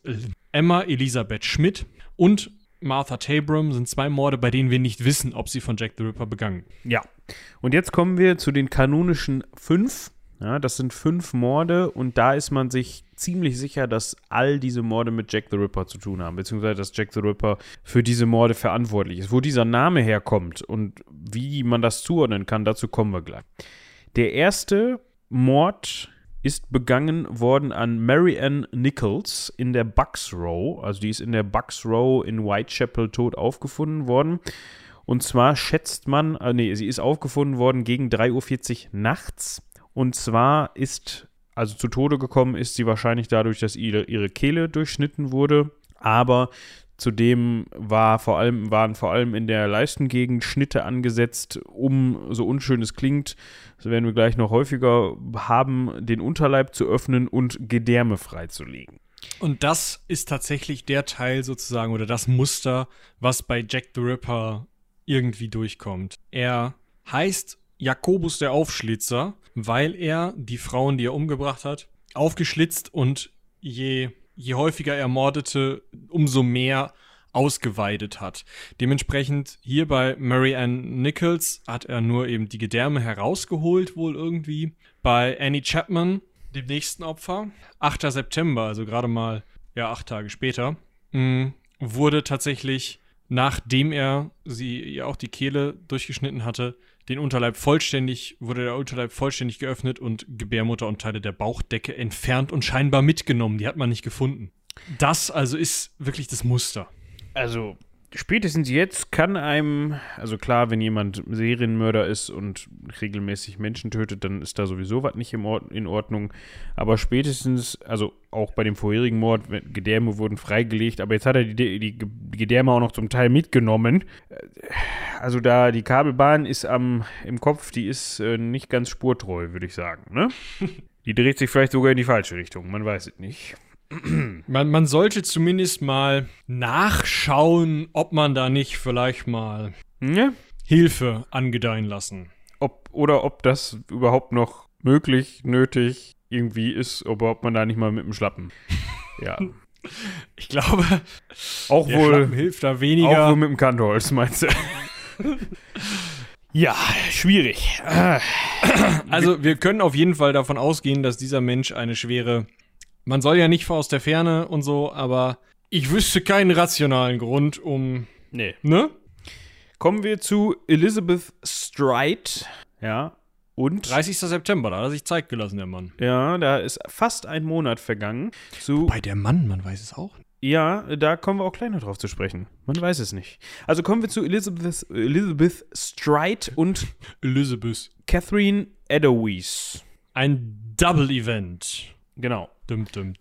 Emma Elisabeth Schmidt und Martha Tabram sind zwei Morde, bei denen wir nicht wissen, ob sie von Jack the Ripper begangen. Ja. Und jetzt kommen wir zu den kanonischen fünf. Ja, das sind fünf Morde und da ist man sich ziemlich sicher, dass all diese Morde mit Jack the Ripper zu tun haben, beziehungsweise dass Jack the Ripper für diese Morde verantwortlich ist. Wo dieser Name herkommt und wie man das zuordnen kann, dazu kommen wir gleich. Der erste Mord ist begangen worden an Mary Ann Nichols in der Bucks Row. Also die ist in der Bucks Row in Whitechapel tot aufgefunden worden. Und zwar schätzt man, äh, nee, sie ist aufgefunden worden gegen 3.40 Uhr nachts. Und zwar ist, also zu Tode gekommen ist sie wahrscheinlich dadurch, dass ihre, ihre Kehle durchschnitten wurde. Aber Zudem war vor allem, waren vor allem in der Leistengegend Schnitte angesetzt, um, so unschön es klingt, das werden wir gleich noch häufiger haben, den Unterleib zu öffnen und Gedärme freizulegen. Und das ist tatsächlich der Teil sozusagen oder das Muster, was bei Jack the Ripper irgendwie durchkommt. Er heißt Jakobus der Aufschlitzer, weil er die Frauen, die er umgebracht hat, aufgeschlitzt und je, je häufiger er mordete, umso mehr ausgeweidet hat. Dementsprechend hier bei Mary Ann Nichols hat er nur eben die Gedärme herausgeholt, wohl irgendwie. Bei Annie Chapman, dem nächsten Opfer, 8. September, also gerade mal, ja, acht Tage später, mh, wurde tatsächlich, nachdem er sie ja auch die Kehle durchgeschnitten hatte, den Unterleib vollständig, wurde der Unterleib vollständig geöffnet und Gebärmutter und Teile der Bauchdecke entfernt und scheinbar mitgenommen. Die hat man nicht gefunden. Das also ist wirklich das Muster. Also spätestens jetzt kann einem, also klar, wenn jemand Serienmörder ist und regelmäßig Menschen tötet, dann ist da sowieso was nicht in Ordnung. Aber spätestens, also auch bei dem vorherigen Mord, Gedärme wurden freigelegt, aber jetzt hat er die, die, Gedärme auch noch zum Teil mitgenommen. Also da die Kabelbahn ist am, im Kopf, die ist äh, nicht ganz spurtreu, würde ich sagen. Ne? Die dreht sich vielleicht sogar in die falsche Richtung, man weiß es nicht. Man, man sollte zumindest mal nachschauen, ob man da nicht vielleicht mal ja? Hilfe angedeihen lassen. Ob, oder ob das überhaupt noch möglich, nötig irgendwie ist, oder ob man da nicht mal mit dem Schlappen. Ja. Ich glaube, auch wohl hilft da weniger. Auch wohl mit dem Kantholz, meinst du? ja, schwierig. Also, wir können auf jeden Fall davon ausgehen, dass dieser Mensch eine schwere man soll ja nicht aus der Ferne und so, aber ich wüsste keinen rationalen Grund, um. Nee. Ne? Kommen wir zu Elizabeth Stride. Ja. Und 30. September, da hat er sich Zeit gelassen, der Mann. Ja, da ist fast ein Monat vergangen. Zu Bei der Mann, man weiß es auch. Ja, da kommen wir auch gleich noch drauf zu sprechen. Man weiß es nicht. Also kommen wir zu Elizabeth, Elizabeth Stride und Elizabeth. Catherine Edowies. Ein Double-Event. Genau. Dum, dum.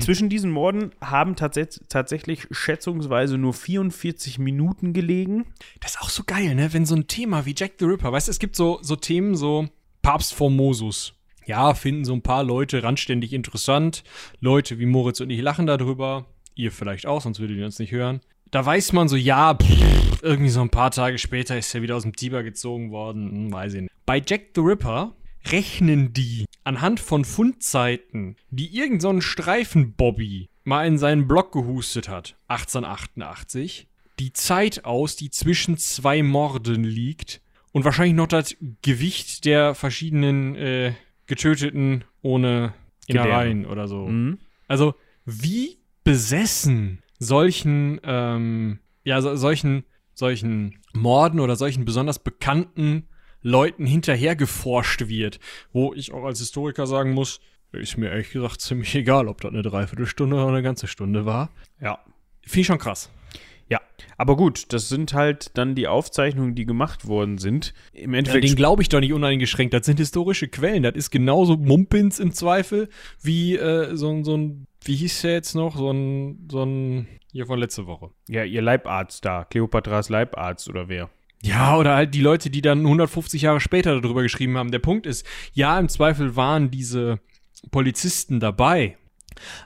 Zwischen diesen Morden haben tats tatsächlich schätzungsweise nur 44 Minuten gelegen. Das ist auch so geil, ne? Wenn so ein Thema wie Jack the Ripper, weißt du, es gibt so, so Themen, so Papst Formosus. Ja, finden so ein paar Leute randständig interessant. Leute wie Moritz und ich lachen darüber. Ihr vielleicht auch, sonst würdet ihr uns nicht hören. Da weiß man so, ja, pff, irgendwie so ein paar Tage später ist er wieder aus dem Tiber gezogen worden. Hm, weiß ich nicht. Bei Jack the Ripper rechnen die anhand von Fundzeiten, die irgend so Streifen-Bobby mal in seinen Blog gehustet hat, 1888, die Zeit aus, die zwischen zwei Morden liegt und wahrscheinlich noch das Gewicht der verschiedenen äh, Getöteten ohne Innereien oder so. Mhm. Also, wie besessen solchen, ähm, ja, so, solchen, solchen Morden oder solchen besonders bekannten Leuten hinterher geforscht wird, wo ich auch als Historiker sagen muss, ist mir ehrlich gesagt ziemlich egal, ob das eine Dreiviertelstunde oder eine ganze Stunde war. Ja. Finde ich schon krass. Ja, aber gut, das sind halt dann die Aufzeichnungen, die gemacht worden sind. Im Ja, Endeffekt den glaube ich doch nicht uneingeschränkt. Das sind historische Quellen. Das ist genauso Mumpins im Zweifel wie äh, so, ein- so ein, wie hieß der jetzt noch? So ein, so ein, hier von letzte Woche. ja, ihr Leibarzt da, Kleopatras Leibarzt oder wer? Ja, oder halt die Leute, die dann 150 Jahre später darüber geschrieben haben. Der Punkt ist, ja, im Zweifel waren diese Polizisten dabei,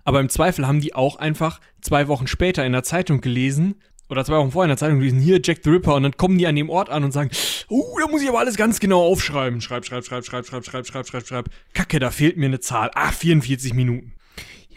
aber im Zweifel haben die auch einfach zwei Wochen später in der Zeitung gelesen oder zwei Wochen vorher in der Zeitung gelesen, hier Jack the Ripper und dann kommen die an dem Ort an und sagen, uh, da muss ich aber alles ganz genau aufschreiben. Schreib, schreib, schreib, schreib, schreib, schreib, schreib, schreib, schreib. Kacke, da fehlt mir eine Zahl. Ah, 44 Minuten.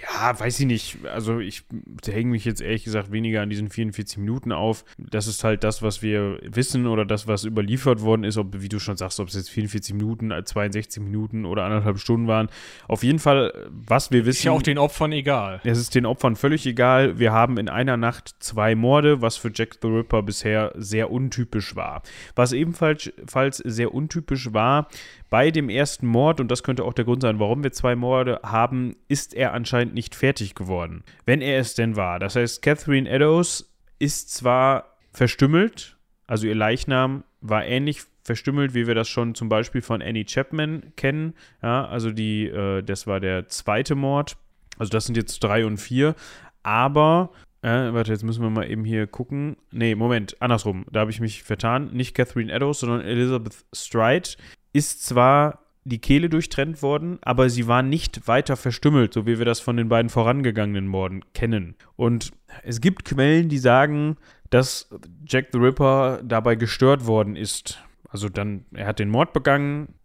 Ja, weiß ich nicht. Also ich hänge mich jetzt ehrlich gesagt weniger an diesen 44 Minuten auf. Das ist halt das, was wir wissen oder das, was überliefert worden ist, ob, wie du schon sagst, ob es jetzt 44 Minuten, 62 Minuten oder anderthalb Stunden waren. Auf jeden Fall, was wir wissen. Ist ja auch den Opfern egal. Es ist den Opfern völlig egal. Wir haben in einer Nacht zwei Morde, was für Jack the Ripper bisher sehr untypisch war. Was ebenfalls falls sehr untypisch war, bei dem ersten Mord, und das könnte auch der Grund sein, warum wir zwei Morde haben, ist er anscheinend nicht fertig geworden. Wenn er es denn war. Das heißt, Catherine Eddowes ist zwar verstümmelt, also ihr Leichnam war ähnlich verstümmelt, wie wir das schon zum Beispiel von Annie Chapman kennen. Ja, also die, äh, das war der zweite Mord. Also das sind jetzt drei und vier. Aber, äh, warte, jetzt müssen wir mal eben hier gucken. Nee, Moment, andersrum. Da habe ich mich vertan. Nicht Catherine Eddowes, sondern Elizabeth Stride ist zwar die Kehle durchtrennt worden, aber sie war nicht weiter verstümmelt, so wie wir das von den beiden vorangegangenen Morden kennen. Und es gibt Quellen, die sagen, dass Jack the Ripper dabei gestört worden ist. Also dann, er hat den Mord begangen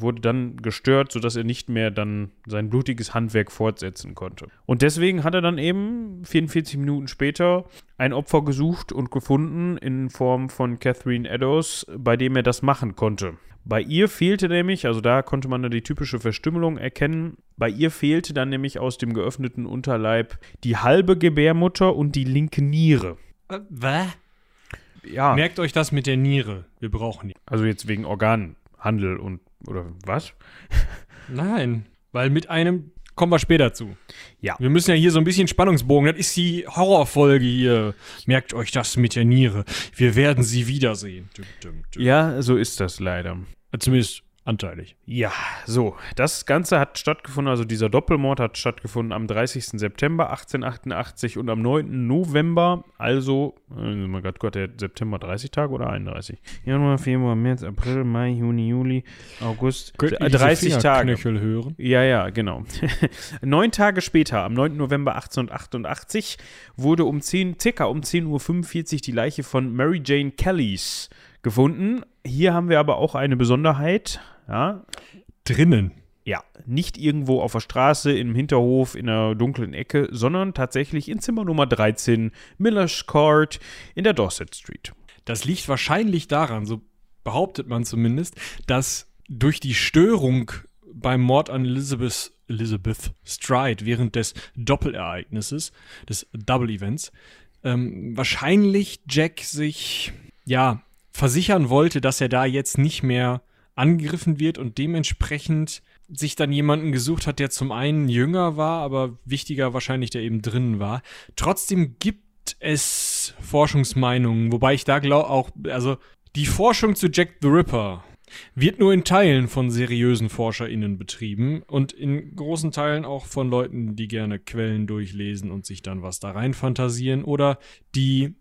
wurde dann gestört, sodass er nicht mehr dann sein blutiges Handwerk fortsetzen konnte. Und deswegen hat er dann eben 44 Minuten später ein Opfer gesucht und gefunden in Form von Catherine Eddowes, bei dem er das machen konnte. Bei ihr fehlte nämlich, also da konnte man dann die typische Verstümmelung erkennen, bei ihr fehlte dann nämlich aus dem geöffneten Unterleib die halbe Gebärmutter und die linke Niere. Äh, was? Ja, Merkt euch das mit der Niere. Wir brauchen die. also jetzt wegen Organhandel und oder was? Nein, weil mit einem kommen wir später zu. Ja. Wir müssen ja hier so ein bisschen Spannungsbogen. Das ist die Horrorfolge hier. Merkt euch das mit der Niere. Wir werden sie wiedersehen. Dum, dum, dum. Ja, so ist das leider. Zumindest anteilig. Ja, so, das Ganze hat stattgefunden, also dieser Doppelmord hat stattgefunden am 30. September 1888 und am 9. November, also, äh, mal grad Gott, der September 30 Tage oder 31? Januar, Februar, März, April, Mai, Juni, Juli, August, Könnt ihr äh, diese 30 Tage. Fingerknöchel hören? Ja, ja, genau. Neun Tage später, am 9. November 1888, wurde um 10, circa um 10.45 Uhr die Leiche von Mary Jane Kellys gefunden. Hier haben wir aber auch eine Besonderheit. Ja, Drinnen. ja, nicht irgendwo auf der Straße, im Hinterhof, in einer dunklen Ecke, sondern tatsächlich in Zimmer Nummer 13, Miller's Court in der Dorset Street. Das liegt wahrscheinlich daran, so behauptet man zumindest, dass durch die Störung beim Mord an Elizabeth, Elizabeth Stride während des Doppelereignisses, des Double Events, ähm, wahrscheinlich Jack sich, ja, versichern wollte, dass er da jetzt nicht mehr angegriffen wird und dementsprechend sich dann jemanden gesucht hat, der zum einen jünger war, aber wichtiger wahrscheinlich, der eben drinnen war. Trotzdem gibt es Forschungsmeinungen, wobei ich da glaube auch, also die Forschung zu Jack the Ripper wird nur in Teilen von seriösen ForscherInnen betrieben und in großen Teilen auch von Leuten, die gerne Quellen durchlesen und sich dann was da rein fantasieren oder die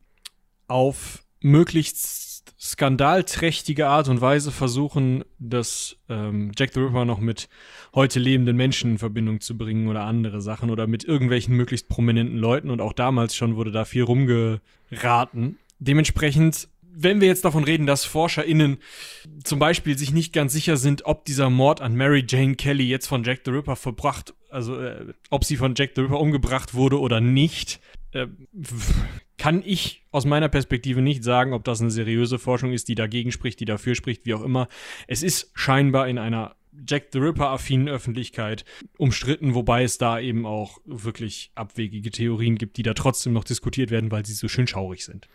auf möglichst skandalträchtige Art und Weise versuchen, das ähm, Jack the Ripper noch mit heute lebenden Menschen in Verbindung zu bringen oder andere Sachen oder mit irgendwelchen möglichst prominenten Leuten und auch damals schon wurde da viel rumgeraten. Dementsprechend wenn wir jetzt davon reden, dass ForscherInnen zum Beispiel sich nicht ganz sicher sind, ob dieser Mord an Mary Jane Kelly jetzt von Jack the Ripper verbracht, also äh, ob sie von Jack the Ripper umgebracht wurde oder nicht, äh, kann ich aus meiner Perspektive nicht sagen, ob das eine seriöse Forschung ist, die dagegen spricht, die dafür spricht, wie auch immer. Es ist scheinbar in einer Jack the Ripper-affinen Öffentlichkeit umstritten, wobei es da eben auch wirklich abwegige Theorien gibt, die da trotzdem noch diskutiert werden, weil sie so schön schaurig sind.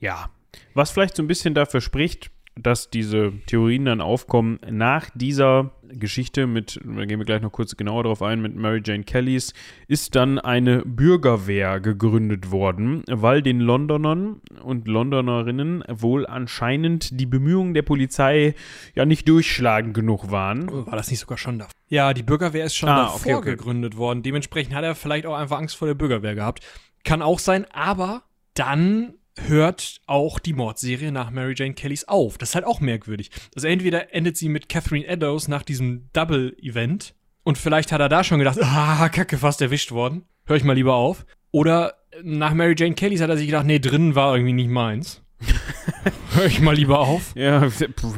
Ja, was vielleicht so ein bisschen dafür spricht, dass diese Theorien dann aufkommen nach dieser Geschichte mit, da gehen wir gleich noch kurz genauer darauf ein, mit Mary Jane Kellys, ist dann eine Bürgerwehr gegründet worden, weil den Londonern und Londonerinnen wohl anscheinend die Bemühungen der Polizei ja nicht durchschlagend genug waren. War das nicht sogar schon da? Ja, die Bürgerwehr ist schon ah, davor okay, okay. gegründet worden. Dementsprechend hat er vielleicht auch einfach Angst vor der Bürgerwehr gehabt. Kann auch sein, aber dann hört auch die Mordserie nach Mary Jane Kellys auf. Das ist halt auch merkwürdig. Also entweder endet sie mit Catherine Eddowes nach diesem Double-Event und vielleicht hat er da schon gedacht, ah, kacke, fast erwischt worden. Hör ich mal lieber auf. Oder nach Mary Jane Kellys hat er sich gedacht, nee, drinnen war irgendwie nicht meins. Hör ich mal lieber auf. Ja,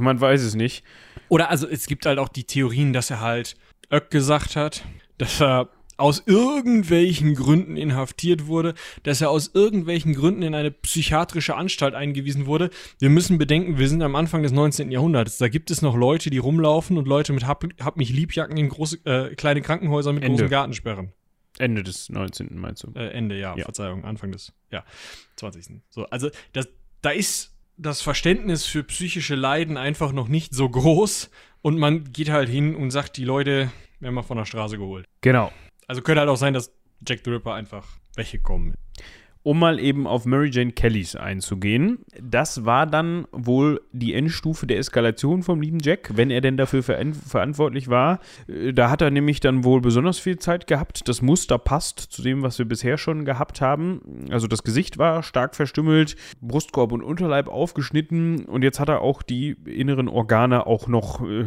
man weiß es nicht. Oder also es gibt halt auch die Theorien, dass er halt Öck gesagt hat, dass er aus irgendwelchen Gründen inhaftiert wurde, dass er aus irgendwelchen Gründen in eine psychiatrische Anstalt eingewiesen wurde. Wir müssen bedenken, wir sind am Anfang des 19. Jahrhunderts. Da gibt es noch Leute, die rumlaufen und Leute mit Hab, Hab mich Liebjacken in große, äh, kleine Krankenhäuser mit Ende. großen Gartensperren. Ende des 19. meinst du? Äh, Ende, ja, ja, Verzeihung, Anfang des, ja, 20. So, also das, da ist das Verständnis für psychische Leiden einfach noch nicht so groß und man geht halt hin und sagt, die Leute werden mal von der Straße geholt. Genau. Also könnte halt auch sein, dass Jack the Ripper einfach weggekommen ist um mal eben auf Mary Jane Kellys einzugehen. Das war dann wohl die Endstufe der Eskalation vom lieben Jack, wenn er denn dafür ver verantwortlich war. Äh, da hat er nämlich dann wohl besonders viel Zeit gehabt. Das Muster passt zu dem, was wir bisher schon gehabt haben. Also das Gesicht war stark verstümmelt, Brustkorb und Unterleib aufgeschnitten und jetzt hat er auch die inneren Organe auch noch äh,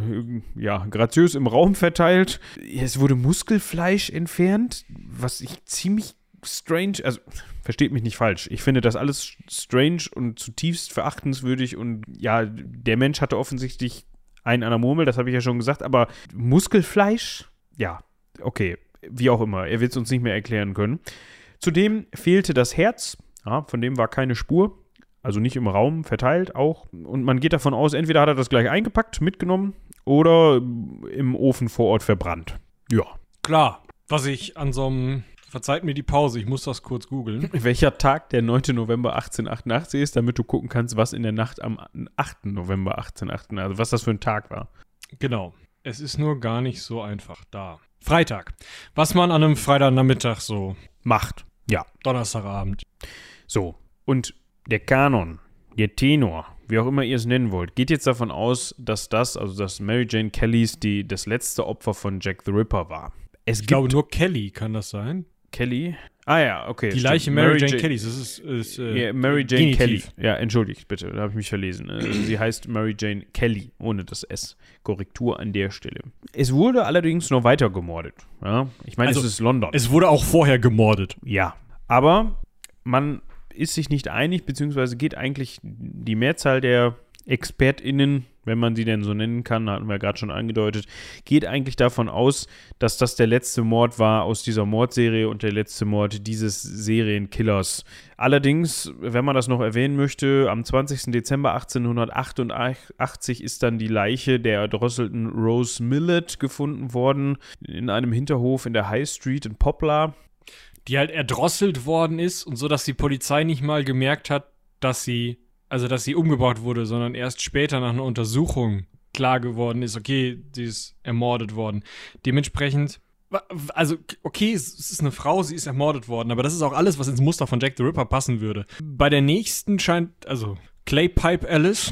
ja, graziös im Raum verteilt. Es wurde Muskelfleisch entfernt, was ich ziemlich strange, also versteht mich nicht falsch. Ich finde das alles strange und zutiefst verachtenswürdig und ja, der Mensch hatte offensichtlich einen an der Murmel, das habe ich ja schon gesagt, aber Muskelfleisch, ja, okay, wie auch immer, er wird es uns nicht mehr erklären können. Zudem fehlte das Herz, ja, von dem war keine Spur, also nicht im Raum verteilt auch. Und man geht davon aus, entweder hat er das gleich eingepackt, mitgenommen oder im Ofen vor Ort verbrannt. Ja. Klar, was ich an so einem Verzeiht mir die Pause, ich muss das kurz googeln. Welcher Tag der 9. November 1888 ist, damit du gucken kannst, was in der Nacht am 8. November 1888, also was das für ein Tag war. Genau. Es ist nur gar nicht so einfach da. Freitag. Was man an einem Freitagnachmittag so macht. Ja. Donnerstagabend. So. Und der Kanon, der Tenor, wie auch immer ihr es nennen wollt, geht jetzt davon aus, dass das, also dass Mary Jane Kellys die, das letzte Opfer von Jack the Ripper war. Es ich glaube, nur Kelly kann das sein. Kelly. Ah ja, okay. Die Leiche Mary, Mary Jane, Jane Kellys. Das ist, ist äh, yeah, Mary Jane Genitiv. Kelly. Ja, entschuldigt bitte, da habe ich mich verlesen. Äh, sie heißt Mary Jane Kelly, ohne das S. Korrektur an der Stelle. Es wurde allerdings noch weiter gemordet. Ja? Ich meine, also, es ist London. Es wurde auch vorher gemordet. Ja, aber man ist sich nicht einig, beziehungsweise geht eigentlich die Mehrzahl der ExpertInnen wenn man sie denn so nennen kann, hatten wir gerade schon angedeutet, geht eigentlich davon aus, dass das der letzte Mord war aus dieser Mordserie und der letzte Mord dieses Serienkillers. Allerdings, wenn man das noch erwähnen möchte, am 20. Dezember 1888 ist dann die Leiche der erdrosselten Rose Millett gefunden worden in einem Hinterhof in der High Street in Poplar. Die halt erdrosselt worden ist und so, dass die Polizei nicht mal gemerkt hat, dass sie also dass sie umgebracht wurde, sondern erst später nach einer Untersuchung klar geworden ist, okay, sie ist ermordet worden. Dementsprechend, also, okay, es ist eine Frau, sie ist ermordet worden, aber das ist auch alles, was ins Muster von Jack the Ripper passen würde. Bei der nächsten scheint, also, Claypipe Alice,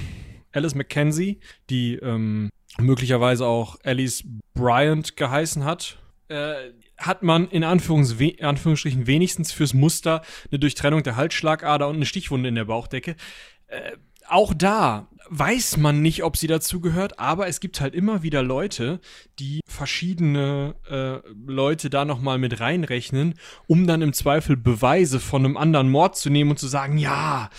Alice McKenzie, die ähm, möglicherweise auch Alice Bryant geheißen hat, äh, hat man in Anführungs Anführungsstrichen wenigstens fürs Muster eine Durchtrennung der Halsschlagader und eine Stichwunde in der Bauchdecke. Äh, auch da weiß man nicht, ob sie dazugehört, aber es gibt halt immer wieder Leute, die verschiedene äh, Leute da nochmal mit reinrechnen, um dann im Zweifel Beweise von einem anderen Mord zu nehmen und zu sagen, ja,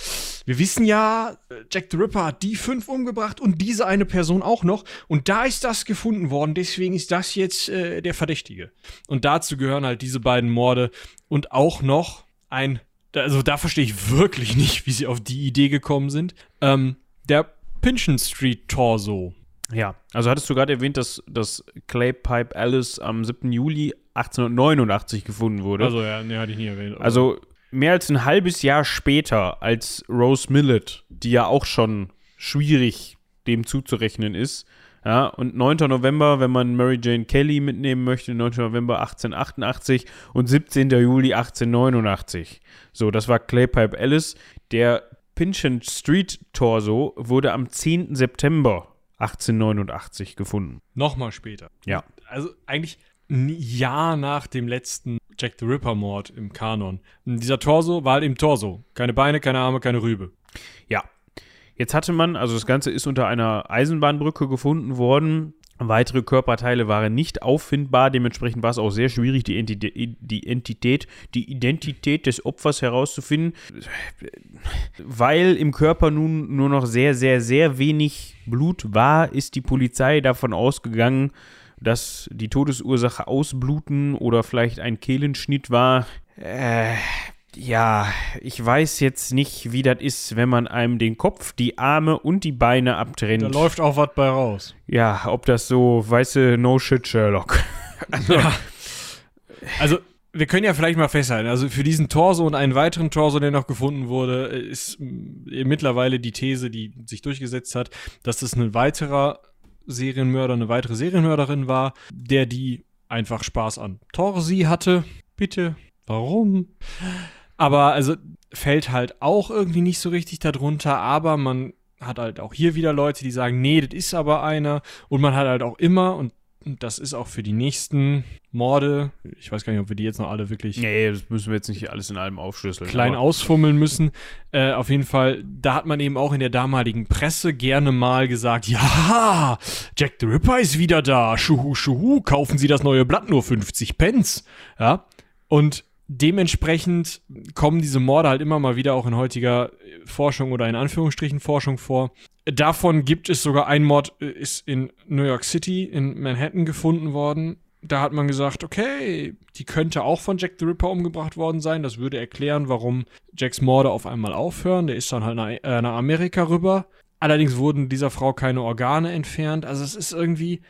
wir wissen ja, Jack the Ripper hat die fünf umgebracht und diese eine Person auch noch und da ist das gefunden worden, deswegen ist das jetzt äh, der Verdächtige. Und dazu gehören halt diese beiden Morde und auch noch ein also da verstehe ich wirklich nicht, wie sie auf die Idee gekommen sind. Ähm, der Pinchin Street Torso. Ja, also hattest du gerade erwähnt, dass das Claypipe Alice am 7. Juli 1889 gefunden wurde. Also ja, nee, hatte ich nie erwähnt. Also mehr als ein halbes Jahr später als Rose Millet, die ja auch schon schwierig dem zuzurechnen ist, ja, und 9. November, wenn man Mary Jane Kelly mitnehmen möchte, 9. November 1888 und 17. Juli 1889. So, das war Claypipe Alice. Der Pinchin Street Torso wurde am 10. September 1889 gefunden. Nochmal später. Ja. Also eigentlich ein Jahr nach dem letzten Jack the Ripper Mord im Kanon. Und dieser Torso war halt eben Torso. Keine Beine, keine Arme, keine Rübe. Ja, Jetzt hatte man, also das Ganze ist unter einer Eisenbahnbrücke gefunden worden. Weitere Körperteile waren nicht auffindbar, dementsprechend war es auch sehr schwierig, die, Entität, die Entität, die Identität des Opfers herauszufinden, weil im Körper nun nur noch sehr, sehr, sehr wenig Blut war, ist die Polizei davon ausgegangen, dass die Todesursache Ausbluten oder vielleicht ein Kehlenschnitt war. Äh, ja, ich weiß jetzt nicht, wie das ist, wenn man einem den Kopf, die Arme und die Beine abtrennt. Da läuft auch was bei raus. Ja, ob das so, weiße no shit Sherlock. also, ja. also, wir können ja vielleicht mal festhalten, also für diesen Torso und einen weiteren Torso, der noch gefunden wurde, ist mittlerweile die These, die sich durchgesetzt hat, dass das ein weiterer Serienmörder, eine weitere Serienmörderin war, der die einfach Spaß an Torsi hatte. Bitte, warum? Aber also fällt halt auch irgendwie nicht so richtig darunter, aber man hat halt auch hier wieder Leute, die sagen, nee, das ist aber einer. Und man hat halt auch immer, und das ist auch für die nächsten Morde, ich weiß gar nicht, ob wir die jetzt noch alle wirklich. Nee, das müssen wir jetzt nicht alles in allem aufschlüsseln. Klein ausfummeln müssen. Äh, auf jeden Fall, da hat man eben auch in der damaligen Presse gerne mal gesagt: Ja, Jack the Ripper ist wieder da. Schuhu, schuhu, kaufen Sie das neue Blatt nur 50 Pence. Ja. Und dementsprechend kommen diese Morde halt immer mal wieder auch in heutiger Forschung oder in Anführungsstrichen Forschung vor. Davon gibt es sogar ein Mord, äh, ist in New York City, in Manhattan gefunden worden. Da hat man gesagt, okay, die könnte auch von Jack the Ripper umgebracht worden sein. Das würde erklären, warum Jacks Morde auf einmal aufhören. Der ist dann halt nach, äh, nach Amerika rüber. Allerdings wurden dieser Frau keine Organe entfernt. Also es ist irgendwie,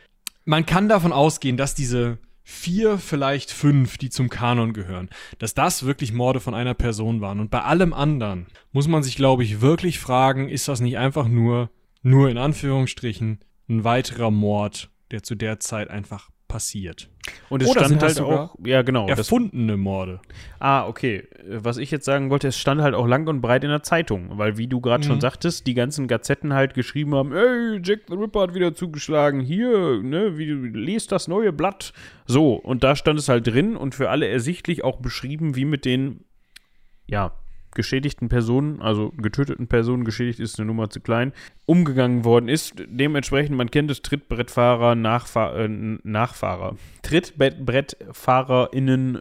man kann davon ausgehen, dass diese vier, vielleicht fünf, die zum Kanon gehören, dass das wirklich Morde von einer Person waren. Und bei allem anderen muss man sich, glaube ich, wirklich fragen, ist das nicht einfach nur, nur in Anführungsstrichen, ein weiterer Mord, der zu der Zeit einfach passiert. Und es Oder stand halt auch, ja genau, erfundene Morde. Ah, okay. Was ich jetzt sagen wollte, es stand halt auch lang und breit in der Zeitung, weil wie du gerade mhm. schon sagtest, die ganzen Gazetten halt geschrieben haben, ey, Jack the Ripper hat wieder zugeschlagen, hier, ne, wie lest das neue Blatt. So, und da stand es halt drin und für alle ersichtlich auch beschrieben, wie mit den ja, geschädigten Personen, also getöteten Personen, geschädigt ist eine Nummer zu klein, umgegangen worden ist. Dementsprechend, man kennt es, Trittbrettfahrer, Nachfahr äh, Nachfahrer, TrittbrettfahrerInnen äh,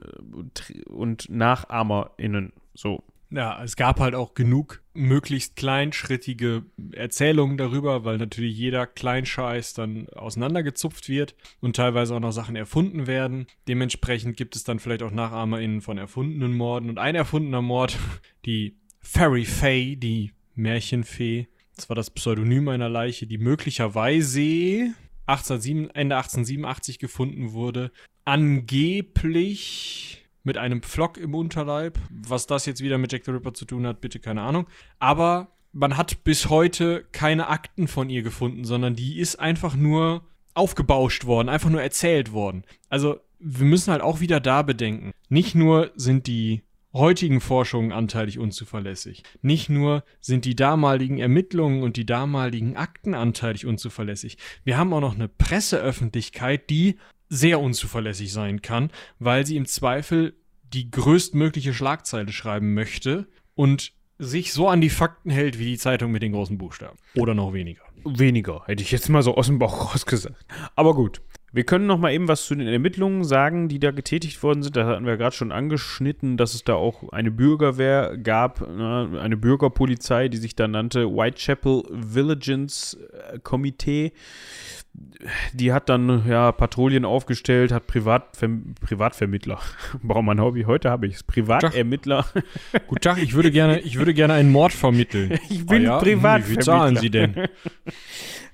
und NachahmerInnen, so. Ja, es gab halt auch genug möglichst kleinschrittige Erzählungen darüber, weil natürlich jeder Kleinscheiß dann auseinandergezupft wird und teilweise auch noch Sachen erfunden werden. Dementsprechend gibt es dann vielleicht auch NachahmerInnen von erfundenen Morden und ein erfundener Mord, die Fairy Faye, die Märchenfee. Das war das Pseudonym einer Leiche, die möglicherweise 1807, Ende 1887 gefunden wurde. Angeblich mit einem Pflock im Unterleib. Was das jetzt wieder mit Jack the Ripper zu tun hat, bitte keine Ahnung. Aber man hat bis heute keine Akten von ihr gefunden, sondern die ist einfach nur aufgebauscht worden, einfach nur erzählt worden. Also wir müssen halt auch wieder da bedenken. Nicht nur sind die heutigen Forschungen anteilig unzuverlässig. Nicht nur sind die damaligen Ermittlungen und die damaligen Akten anteilig unzuverlässig. Wir haben auch noch eine Presseöffentlichkeit, die sehr unzuverlässig sein kann, weil sie im Zweifel die größtmögliche Schlagzeile schreiben möchte und sich so an die Fakten hält wie die Zeitung mit den großen Buchstaben. Oder noch weniger. Weniger, hätte ich jetzt mal so aus dem Bauch rausgesagt. Aber gut. Wir können noch mal eben was zu den Ermittlungen sagen, die da getätigt worden sind. Da hatten wir gerade schon angeschnitten, dass es da auch eine Bürgerwehr gab, ne, eine Bürgerpolizei, die sich da nannte Whitechapel Vigilance äh, Komitee. Die hat dann ja Patrouillen aufgestellt, hat Privatver Privatvermittler. Warum mein Hobby? Heute habe ich es. Privatermittler. Guten Tag, ich würde gerne, ich würde gerne einen Mord vermitteln. Ich bin Ah ja? Privatvermittler. Hm, Wie zahlen Sie denn?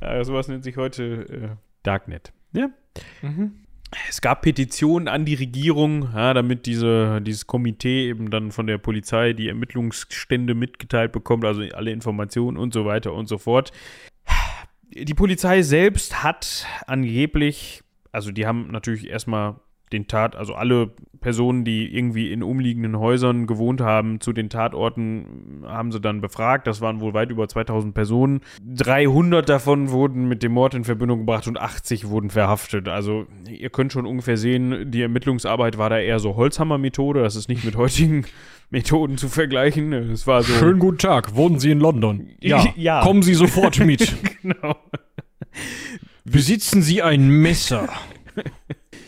Ja, sowas nennt sich heute äh, Darknet. Ja. Es gab Petitionen an die Regierung, ja, damit diese, dieses Komitee eben dann von der Polizei die Ermittlungsstände mitgeteilt bekommt, also alle Informationen und so weiter und so fort. Die Polizei selbst hat angeblich, also die haben natürlich erstmal den Tat, also alle Personen, die irgendwie in umliegenden Häusern gewohnt haben, zu den Tatorten haben sie dann befragt. Das waren wohl weit über 2000 Personen. 300 davon wurden mit dem Mord in Verbindung gebracht und 80 wurden verhaftet. Also ihr könnt schon ungefähr sehen, die Ermittlungsarbeit war da eher so Holzhammer-Methode. Das ist nicht mit heutigen Methoden zu vergleichen. Es war so. Schönen guten Tag. Wohnen Sie in London? Ja. Ja. Kommen Sie sofort mit. genau. Besitzen Sie ein Messer?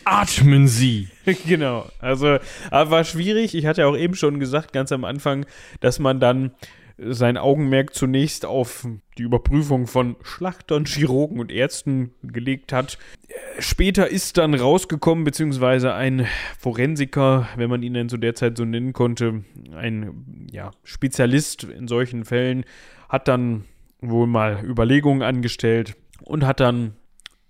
Atmen Sie. genau. Also, war schwierig. Ich hatte ja auch eben schon gesagt, ganz am Anfang, dass man dann sein Augenmerk zunächst auf die Überprüfung von Schlachtern, Chirurgen und Ärzten gelegt hat. Später ist dann rausgekommen, beziehungsweise ein Forensiker, wenn man ihn denn zu der Zeit so nennen konnte, ein ja, Spezialist in solchen Fällen, hat dann wohl mal Überlegungen angestellt und hat dann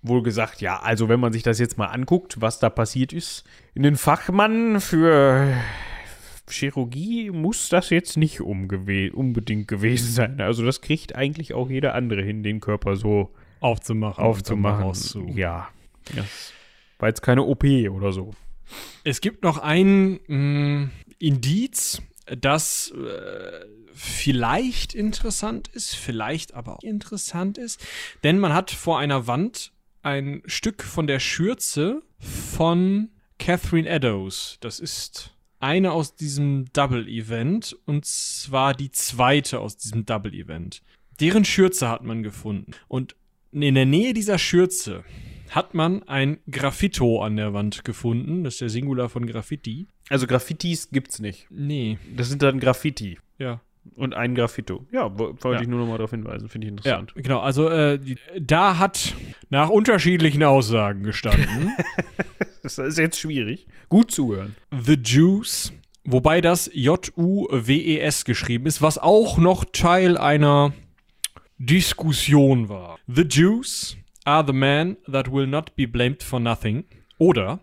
wohl gesagt, ja, also wenn man sich das jetzt mal anguckt, was da passiert ist, in den Fachmann für Chirurgie muss das jetzt nicht unbedingt gewesen sein. Also das kriegt eigentlich auch jeder andere hin, den Körper so Aufzumachen. aufzumachen. Ja, das war jetzt keine OP oder so. Es gibt noch ein mh, Indiz, das äh, vielleicht interessant ist, vielleicht aber auch interessant ist, denn man hat vor einer Wand ein Stück von der Schürze von Catherine Eddowes. Das ist eine aus diesem Double-Event und zwar die zweite aus diesem Double-Event. Deren Schürze hat man gefunden und in der Nähe dieser Schürze hat man ein Graffito an der Wand gefunden. Das ist der Singular von Graffiti. Also Graffitis gibt's nicht. Nee, Das sind dann Graffiti ja. Und ein Graffito. Ja, wo- wollte Ja. ich nur noch mal darauf hinweisen. Finde ich Ja, interessant. genau. Also äh, die, da hat nach unterschiedlichen Aussagen gestanden Das ist jetzt schwierig. Gut zuhören. The Jews, wobei das J-U-W-E-S geschrieben ist, was auch noch Teil einer Diskussion war. The Jews are the men that will not be blamed for nothing. Oder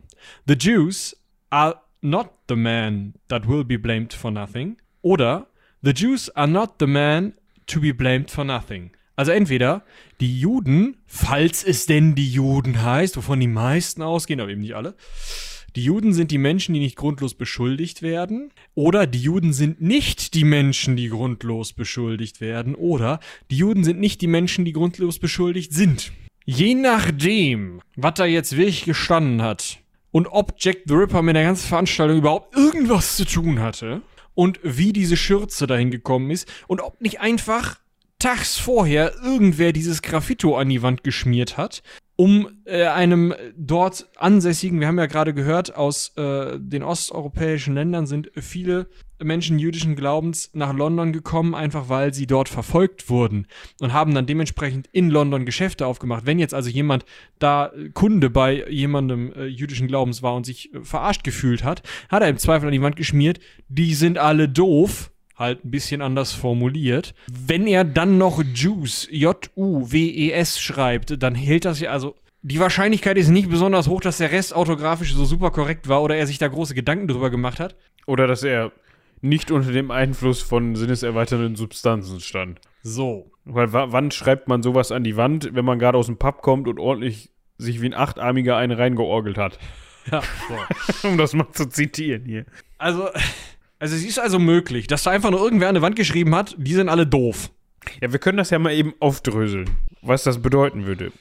The Jews are not the man that will be blamed for nothing. Oder The Jews are not the man to be blamed for nothing. Also entweder die Juden, falls es denn die Juden heißt, wovon die meisten ausgehen, aber eben nicht alle, die Juden sind die Menschen, die nicht grundlos beschuldigt werden. Oder die Juden sind nicht die Menschen, die grundlos beschuldigt werden. Oder die Juden sind nicht die Menschen, die grundlos beschuldigt sind. Je nachdem, was da jetzt wirklich gestanden hat und ob Jack the Ripper mit der ganzen Veranstaltung überhaupt irgendwas zu tun hatte und wie diese Schürze dahin gekommen ist und ob nicht einfach tags vorher irgendwer dieses Graffito an die Wand geschmiert hat, um äh, einem dort ansässigen, wir haben ja gerade gehört, aus äh, den osteuropäischen Ländern sind viele Menschen jüdischen Glaubens nach London gekommen, einfach weil sie dort verfolgt wurden und haben dann dementsprechend in London Geschäfte aufgemacht. Wenn jetzt also jemand da äh, Kunde bei jemandem äh, jüdischen Glaubens war und sich äh, verarscht gefühlt hat, hat er im Zweifel an die Wand geschmiert, die sind alle doof, halt ein bisschen anders formuliert. Wenn er dann noch Jews, J-U-W-E-S schreibt, dann hält das ja, also die Wahrscheinlichkeit ist nicht besonders hoch, dass der Rest autografisch so super korrekt war oder er sich da große Gedanken drüber gemacht hat. Oder dass er nicht unter dem Einfluss von sinneserweiternden Substanzen stand. So. Weil wa- wann schreibt man sowas an die Wand, wenn man gerade aus dem Pub kommt und ordentlich sich wie ein Achtarmiger einen reingeorgelt hat? Ja, so. um das mal zu zitieren hier. Also, also es ist also möglich, dass da einfach nur irgendwer an der Wand geschrieben hat, die sind alle doof. Ja, wir können das ja mal eben aufdröseln, was das bedeuten würde.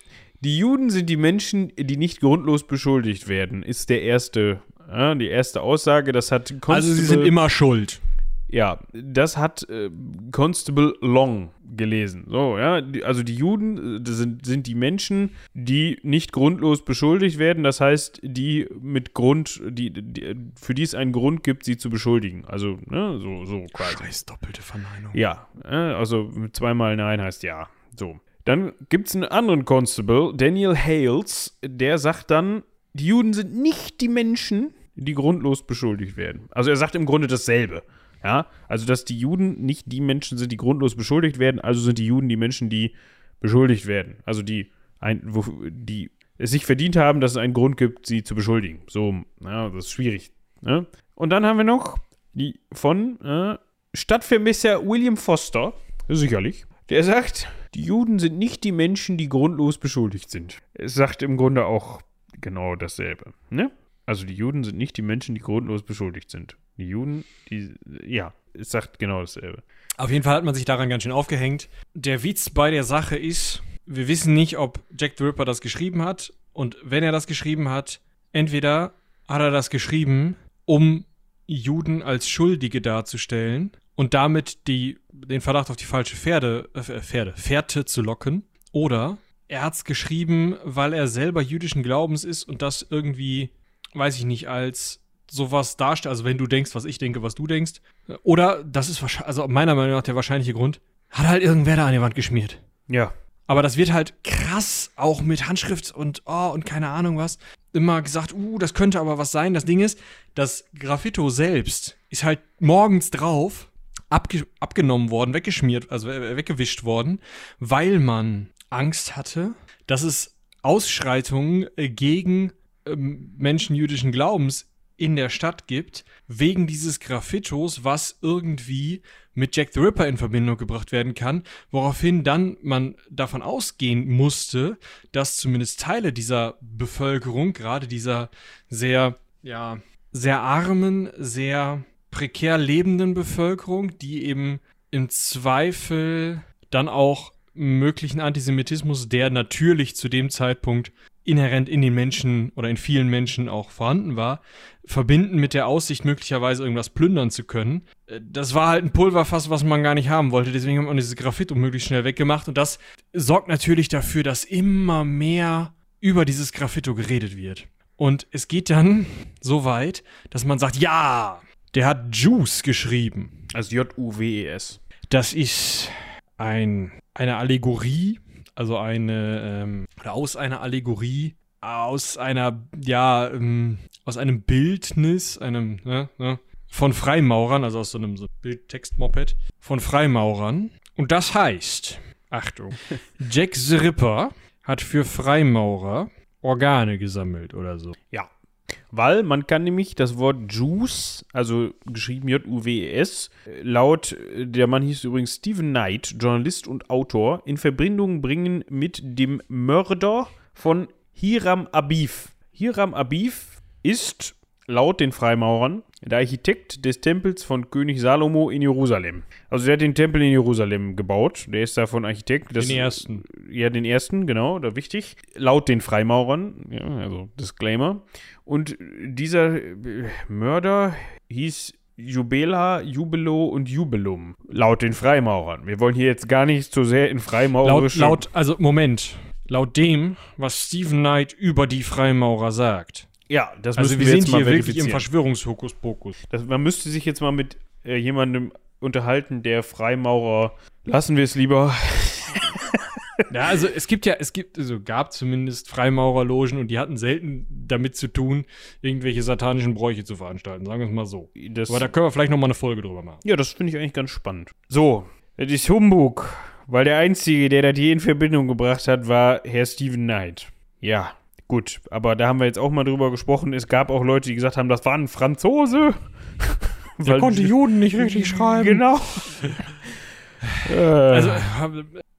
Die Juden sind die Menschen, die nicht grundlos beschuldigt werden, ist der erste, ja, die erste Aussage. Das hat Constable, Also sie sind immer schuld. Ja, das hat äh, Constable Long gelesen. So, ja, die, also die Juden äh, sind, sind die Menschen, die nicht grundlos beschuldigt werden. Das heißt, die mit Grund, die, die für die es einen Grund gibt, sie zu beschuldigen. Also, ne, so, so quasi. Scheiß doppelte Verneinung. Ja, äh, also zweimal Nein heißt ja. So. Dann gibt es einen anderen Constable, Daniel Hales, der sagt dann, die Juden sind nicht die Menschen, die grundlos beschuldigt werden. Also er sagt im Grunde dasselbe. Ja, also dass die Juden nicht die Menschen sind, die grundlos beschuldigt werden, also sind die Juden die Menschen, die beschuldigt werden. Also die, ein, wo, die es sich verdient haben, dass es einen Grund gibt, sie zu beschuldigen. So, ja, das ist schwierig. Ne? Und dann haben wir noch die von äh, Stadtvermesser William Foster, sicherlich, der sagt, die Juden sind nicht die Menschen, die grundlos beschuldigt sind. Es sagt im Grunde auch genau dasselbe. Ne? Also die Juden sind nicht die Menschen, die grundlos beschuldigt sind. Die Juden, die, ja, es sagt genau dasselbe. Auf jeden Fall hat man sich daran ganz schön aufgehängt. Der Witz bei der Sache ist, wir wissen nicht, ob Jack the Ripper das geschrieben hat. Und wenn er das geschrieben hat, entweder hat er das geschrieben, um Juden als Schuldige darzustellen und damit die, den Verdacht auf die falsche Pferde, äh, Pferde, Fährte zu locken. Oder er hat es geschrieben, weil er selber jüdischen Glaubens ist und das irgendwie, weiß ich nicht, als sowas darstellt. Also wenn du denkst, was ich denke, was du denkst. Oder, das ist wahrscheinlich, also meiner Meinung nach der wahrscheinliche Grund, hat halt irgendwer da an die Wand geschmiert. Ja, Aber das wird halt krass auch mit Handschrift und oh und keine Ahnung was immer gesagt, uh, das könnte aber was sein. Das Ding ist, das Graffito selbst ist halt morgens drauf abge abgenommen worden, weggeschmiert, also äh, weggewischt worden, weil man Angst hatte, dass es Ausschreitungen gegen Menschen jüdischen Glaubens in der Stadt gibt, wegen dieses Graffitos, was irgendwie mit Jack the Ripper in Verbindung gebracht werden kann, woraufhin dann man davon ausgehen musste, dass zumindest Teile dieser Bevölkerung, gerade dieser sehr, ja, sehr armen, sehr prekär lebenden Bevölkerung, die eben im Zweifel dann auch möglichen Antisemitismus, der natürlich zu dem Zeitpunkt inhärent in den Menschen oder in vielen Menschen auch vorhanden war, verbinden mit der Aussicht, möglicherweise irgendwas plündern zu können. Äh, Das war halt ein Pulverfass, was man gar nicht haben wollte. Deswegen hat man dieses Graffito möglichst schnell weggemacht. Und das sorgt natürlich dafür, dass immer mehr über dieses Graffito geredet wird. Und es geht dann so weit, dass man sagt, ja, der hat Juice geschrieben. also J-U-W-E-S. Das ist ein, eine Allegorie, also eine, ähm, oder aus einer Allegorie, aus einer, ja, ähm, aus einem Bildnis, einem, ne, ne, von Freimaurern, also aus so einem so Bildtext-Moped, von Freimaurern. Und das heißt, Achtung, Jack the Ripper hat für Freimaurer Organe gesammelt oder so. Ja. Weil man kann nämlich das Wort Juice, also geschrieben J-U-W-E-S, laut, äh, der Mann hieß übrigens Stephen Knight, Journalist und Autor, in Verbindung bringen mit dem Mörder von Hiram Abif. Hiram Abif ist laut den Freimaurern der Architekt des Tempels von König Salomo in Jerusalem. Also der hat den Tempel in Jerusalem gebaut. Der ist davon Architekt. Das, Den ersten. Ja, den ersten, genau, da wichtig. Laut den Freimaurern, ja, also Disclaimer. Und dieser äh, Mörder hieß Jubela, Jubelo und Jubelum. Laut den Freimaurern. Wir wollen hier jetzt gar nicht so sehr in Laut, freimaurerische... laut, also Moment. Laut dem, was Stephen Knight über die Freimaurer sagt. Ja, das Also müssen wir wir sind jetzt mal hier wirklich im. Verschwörungshokuspokus. Das, man müsste sich jetzt mal mit äh, jemandem unterhalten, der Freimaurer... Lassen wir es lieber. Ja, also es gibt ja, es gibt, also gab zumindest Freimaurerlogen und die hatten selten damit zu tun, irgendwelche satanischen Bräuche zu veranstalten, sagen wir es mal so. Das, Aber da können wir vielleicht noch mal eine Folge drüber machen. Ja, das finde ich eigentlich ganz spannend. So, das ist Humbug, weil der Einzige, der das hier in Verbindung gebracht hat, war Herr Stephen Knight. Ja, gut, aber da haben wir jetzt auch mal drüber gesprochen. Es gab auch Leute, die gesagt haben, das war ein Franzose. Der konnte Juden nicht richtig schreiben. Genau. äh, Also,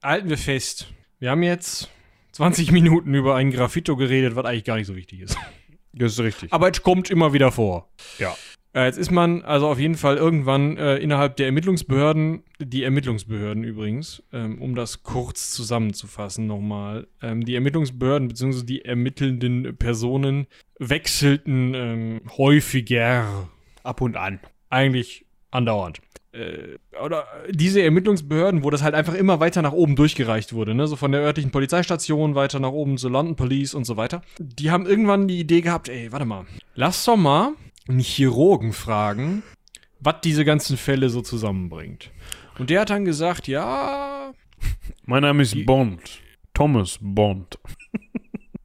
halten wir fest. Wir haben jetzt 20 Minuten über ein Graffito geredet, was eigentlich gar nicht so wichtig ist. das ist richtig. Aber es kommt immer wieder vor. Ja. Äh, jetzt ist man also auf jeden Fall irgendwann äh, innerhalb der Ermittlungsbehörden, die Ermittlungsbehörden übrigens, ähm, um das kurz zusammenzufassen nochmal, ähm, die Ermittlungsbehörden bzw. die ermittelnden Personen wechselten ähm, häufiger, Ab und an. eigentlich andauernd. Äh, oder diese Ermittlungsbehörden, wo das halt einfach immer weiter nach oben durchgereicht wurde, ne? so von der örtlichen Polizeistation weiter nach oben zur London Police und so weiter. Die haben irgendwann die Idee gehabt, ey, warte mal, lass doch mal einen Chirurgen fragen, was diese ganzen Fälle so zusammenbringt. Und der hat dann gesagt, ja, Mein Name ist Bond. Thomas Bond.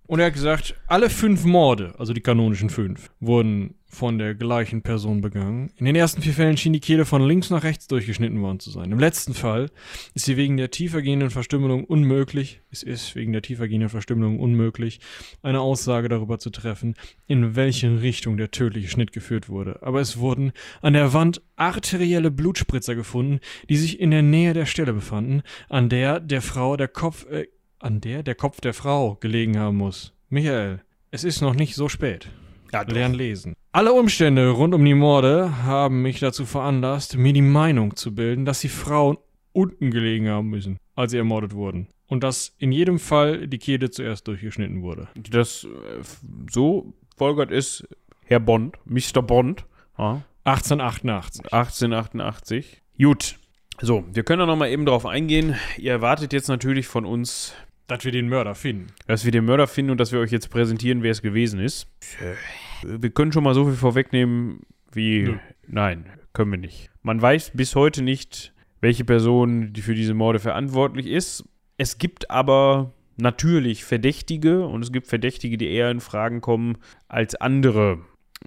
Und er hat gesagt, alle fünf Morde, also die kanonischen fünf, wurden von der gleichen Person begangen. In den ersten vier Fällen schien die Kehle von links nach rechts durchgeschnitten worden zu sein. Im letzten Fall ist sie wegen der tiefergehenden Verstümmelung unmöglich, es ist wegen der tiefergehenden Verstümmelung unmöglich, eine Aussage darüber zu treffen, in welche Richtung der tödliche Schnitt geführt wurde. Aber es wurden an der Wand arterielle Blutspritzer gefunden, die sich in der Nähe der Stelle befanden, an der der Frau der Kopf, äh, an der der Kopf der Frau gelegen haben muss. Michael, es ist noch nicht so spät. Ja. Lern lesen. Alle Umstände rund um die Morde haben mich dazu veranlasst, mir die Meinung zu bilden, dass die Frauen unten gelegen haben müssen, als sie ermordet wurden. Und dass in jedem Fall die Kehle zuerst durchgeschnitten wurde. Das äh, so folgert ist Herr Bond, Mr. Bond, ja, 1888. 1888. Gut. So, wir können da nochmal eben drauf eingehen. Ihr erwartet jetzt natürlich von uns, Dass wir den Mörder finden. dass wir den Mörder finden und dass wir euch jetzt präsentieren, wer es gewesen ist. Wir können schon mal so viel vorwegnehmen wie. Nö. Nein, können wir nicht. Man weiß bis heute nicht, welche Person die für diese Morde verantwortlich ist. Es gibt aber natürlich Verdächtige und es gibt Verdächtige, die eher in Fragen kommen als andere.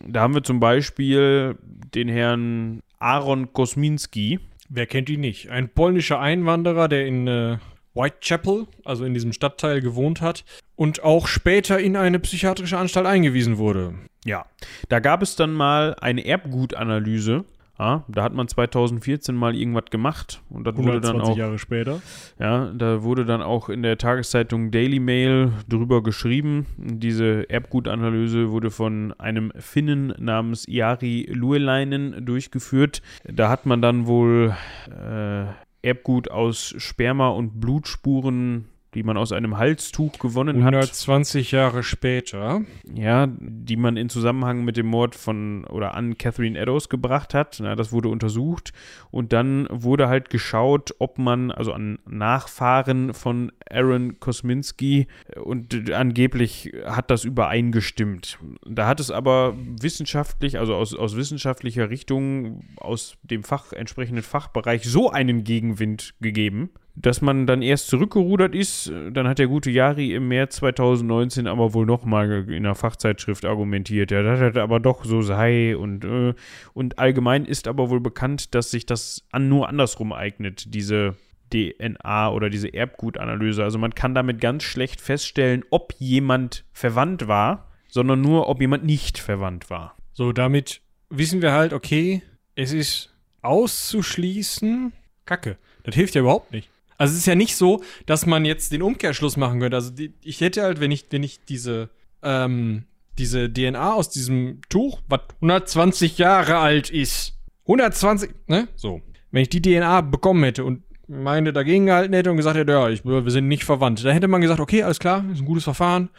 Da haben wir zum Beispiel den Herrn Aaron Kosminski. Wer kennt ihn nicht? Ein polnischer Einwanderer, der in äh, Whitechapel, also in diesem Stadtteil, gewohnt hat und auch später in eine psychiatrische Anstalt eingewiesen wurde. Ja, da gab es dann mal eine Erbgutanalyse. Ja, da hat man 2014 mal irgendwas gemacht und das wurde dann 120 auch, Jahre später. ja, da wurde dann auch in der Tageszeitung Daily Mail drüber geschrieben. Diese Erbgutanalyse wurde von einem Finnen namens Jari Luelainen durchgeführt. Da hat man dann wohl äh, Erbgut aus Sperma und Blutspuren, die man aus einem Halstuch gewonnen hat. 120 Jahre später. Ja, die man in Zusammenhang mit dem Mord von oder an Catherine Eddowes gebracht hat. Na, das wurde untersucht und dann wurde halt geschaut, ob man, also an Nachfahren von Aaron Kosminski äh, und angeblich hat das übereingestimmt. Da hat es aber wissenschaftlich, also aus, aus wissenschaftlicher Richtung, aus dem Fach, entsprechenden Fachbereich so einen Gegenwind gegeben, dass man dann erst zurückgerudert ist. Dann hat der gute Jari im März 2019 aber wohl nochmal in einer Fachzeitschrift argumentiert, ja, das aber doch so sei und, äh, und allgemein ist aber wohl bekannt, dass sich das an, nur andersrum eignet, diese DNA oder diese Erbgutanalyse. Also man kann damit ganz schlecht feststellen, ob jemand verwandt war, sondern nur, ob jemand nicht verwandt war. So, damit wissen wir halt, okay, es ist auszuschließen. Kacke. Das hilft ja überhaupt nicht. Also es ist ja nicht so, dass man jetzt den Umkehrschluss machen könnte. Also die, ich hätte halt, wenn ich, wenn ich diese, ähm, diese DNA aus diesem Tuch, was 120 Jahre alt ist, 120, ne? So. Wenn ich die DNA bekommen hätte und meine dagegen gehalten hätte und gesagt hätte, ja, ich, wir sind nicht verwandt, dann hätte man gesagt, okay, alles klar, ist ein gutes Verfahren.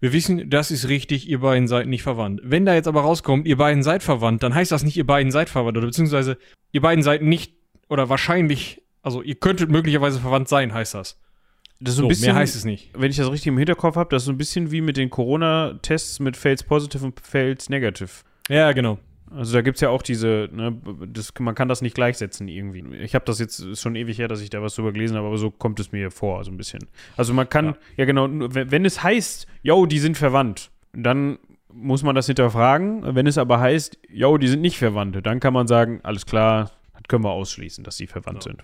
Wir wissen, das ist richtig, ihr beiden seid nicht verwandt. Wenn da jetzt aber rauskommt, ihr beiden seid verwandt, dann heißt das nicht, ihr beiden seid verwandt, oder beziehungsweise ihr beiden seid nicht, oder wahrscheinlich, also ihr könntet möglicherweise verwandt sein, heißt das. Das so So, ein bisschen, mehr heißt es nicht. wenn ich das richtig im Hinterkopf habe, das ist so ein bisschen wie mit den Corona-Tests mit Fails Positive und Fails Negative. Ja, genau. Also da gibt es ja auch diese, ne, das, man kann das nicht gleichsetzen irgendwie. Ich habe das jetzt, schon ewig her, dass ich da was drüber gelesen habe, aber so kommt es mir vor, so ein bisschen. Also man kann, ja, Ja. genau, wenn, wenn es heißt, yo, die sind verwandt, dann muss man das hinterfragen. Wenn es aber heißt, yo, die sind nicht Verwandte, dann kann man sagen, alles klar, das können wir ausschließen, dass sie verwandt Ja. sind.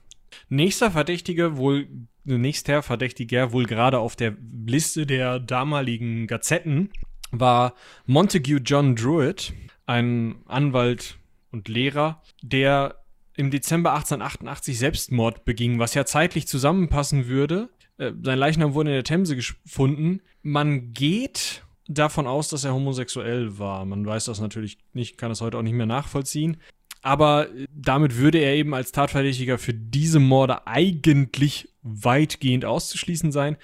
Nächster Verdächtige wohl, nächster Verdächtiger wohl gerade auf der Liste der damaligen Gazetten war Montague John Druitt, ein Anwalt und Lehrer, der im Dezember 1888 Selbstmord beging, was ja zeitlich zusammenpassen würde. Äh, sein Leichnam wurde in der Themse gefunden. Man geht davon aus, dass er homosexuell war. Man weiß das natürlich nicht, kann das heute auch nicht mehr nachvollziehen. Aber äh, damit würde er eben als Tatverdächtiger für diese Morde eigentlich weitgehend auszuschließen sein.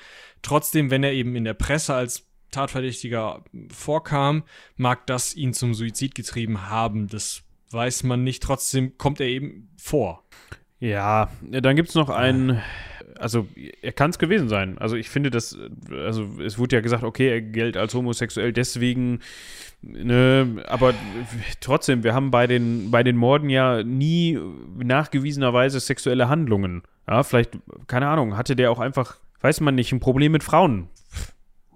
Trotzdem, wenn er eben in der Presse als Tatverdächtiger vorkam, mag das ihn zum Suizid getrieben haben. Das weiß man nicht. Trotzdem kommt er eben vor. Ja, dann gibt es noch einen, also er kann es gewesen sein. Also ich finde das, also es wurde ja gesagt, okay, er gilt als homosexuell deswegen, ne, aber trotzdem, wir haben bei den, bei den Morden ja nie nachgewiesenerweise sexuelle Handlungen. Ja, vielleicht, keine Ahnung, hatte der auch einfach, weiß man nicht, ein Problem mit Frauen.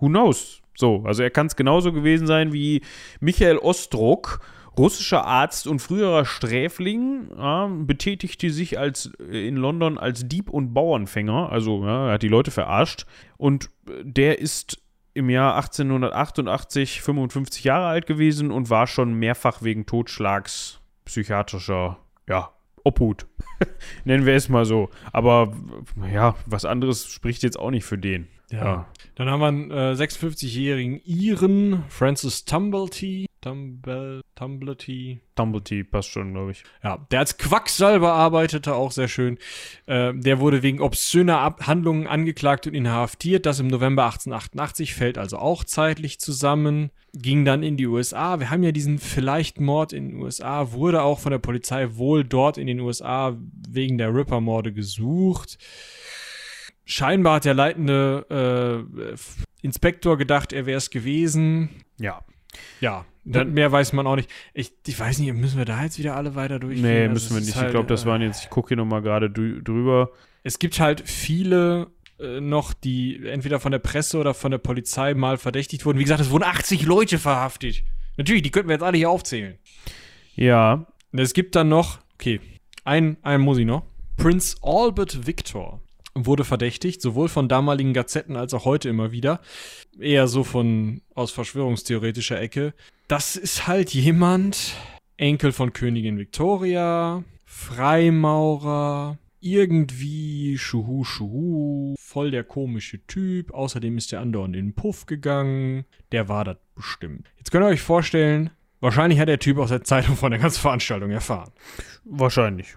Who knows? So, also er kann es genauso gewesen sein wie Michael Ostrock, russischer Arzt und früherer Sträfling, ja, betätigte sich als, äh, in London als Dieb und Bauernfänger, also ja, er hat die Leute verarscht. Und äh, der ist im Jahr 1888 55 Jahre alt gewesen und war schon mehrfach wegen Totschlags psychiatrischer, ja, Obhut. Nennen wir es mal so. Aber ja, was anderes spricht jetzt auch nicht für den. Ja. ja. Dann haben wir einen äh, 56-jährigen Iren, Francis Tumblety. Tumble, Tumblety. Tumblety passt schon, glaube ich. Ja, der als Quacksalber arbeitete, auch sehr schön. Äh, der wurde wegen obszöner Handlungen angeklagt und inhaftiert. Das im November 1888 fällt also auch zeitlich zusammen. Ging dann in die USA. Wir haben ja diesen vielleicht Mord in den USA, wurde auch von der Polizei wohl dort in den USA wegen der Ripper-Morde gesucht scheinbar hat der leitende äh, Inspektor gedacht, er wäre es gewesen. Ja. Ja, dann, mehr weiß man auch nicht. Ich, ich weiß nicht, müssen wir da jetzt wieder alle weiter durchgehen? Nee, also müssen wir nicht. Halt, ich glaube, das waren jetzt, ich gucke hier nochmal gerade drüber. Es gibt halt viele äh, noch, die entweder von der Presse oder von der Polizei mal verdächtigt wurden. Wie gesagt, es wurden 80 Leute verhaftet. Natürlich, die könnten wir jetzt alle hier aufzählen. Ja. Es gibt dann noch, okay, einen, einen muss ich noch. Prince Albert Victor wurde verdächtigt, sowohl von damaligen Gazetten als auch heute immer wieder. Eher so von aus verschwörungstheoretischer Ecke. Das ist halt jemand, Enkel von Königin Victoria, Freimaurer, irgendwie Schuhu Schuhu, voll der komische Typ. Außerdem ist der andauernd in den Puff gegangen. Der war das bestimmt. Jetzt könnt ihr euch vorstellen, wahrscheinlich hat der Typ aus der Zeitung von der ganzen Veranstaltung erfahren. Wahrscheinlich.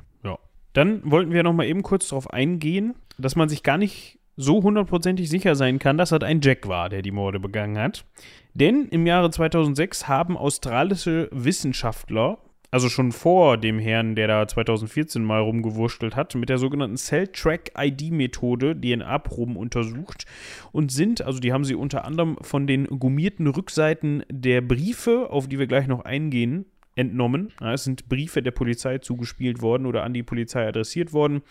Dann wollten wir noch mal eben kurz darauf eingehen, dass man sich gar nicht so hundertprozentig sicher sein kann, dass das ein Jack war, der die Morde begangen hat. Denn im Jahre 2006 haben australische Wissenschaftler, also schon vor dem Herrn, der da 2014 mal rumgewurschtelt hat, mit der sogenannten Cell-Track-ID-Methode DNA-Proben untersucht und sind, also die haben sie unter anderem von den gummierten Rückseiten der Briefe, auf die wir gleich noch eingehen, entnommen. Ja, es sind Briefe der Polizei zugespielt worden oder an die Polizei adressiert worden.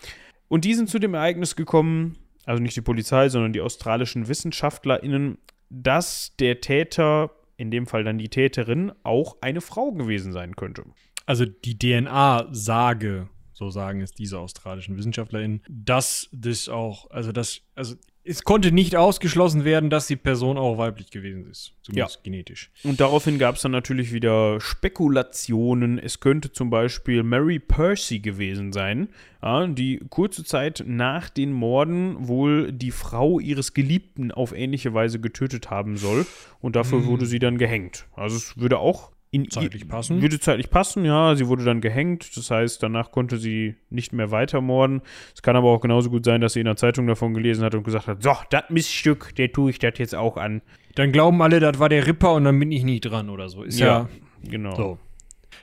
Und die sind zu dem Ereignis gekommen, also nicht die Polizei, sondern die australischen WissenschaftlerInnen, dass der Täter, in dem Fall dann die Täterin, auch eine Frau gewesen sein könnte. Also die DNA-Sage, so sagen es diese australischen WissenschaftlerInnen, dass das auch, also das, also es konnte nicht ausgeschlossen werden, dass die Person auch weiblich gewesen ist, zumindest ja. genetisch. Und daraufhin gab es dann natürlich wieder Spekulationen. Es könnte zum Beispiel Mary Percy gewesen sein, ja, die kurze Zeit nach den Morden wohl die Frau ihres Geliebten auf ähnliche Weise getötet haben soll. Und dafür hm. wurde sie dann gehängt. Also es würde auch in zeitlich passen. Würde zeitlich passen, ja. Sie wurde dann gehängt. Das heißt, danach konnte sie nicht mehr weitermorden. Es kann aber auch genauso gut sein, dass sie in der Zeitung davon gelesen hat und gesagt hat: So, das Miststück, der tue ich das jetzt auch an. Dann glauben alle, das war der Ripper und dann bin ich nicht dran oder so. Ist ja, ja genau. So.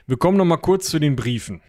Wir kommen noch mal kurz zu den Briefen.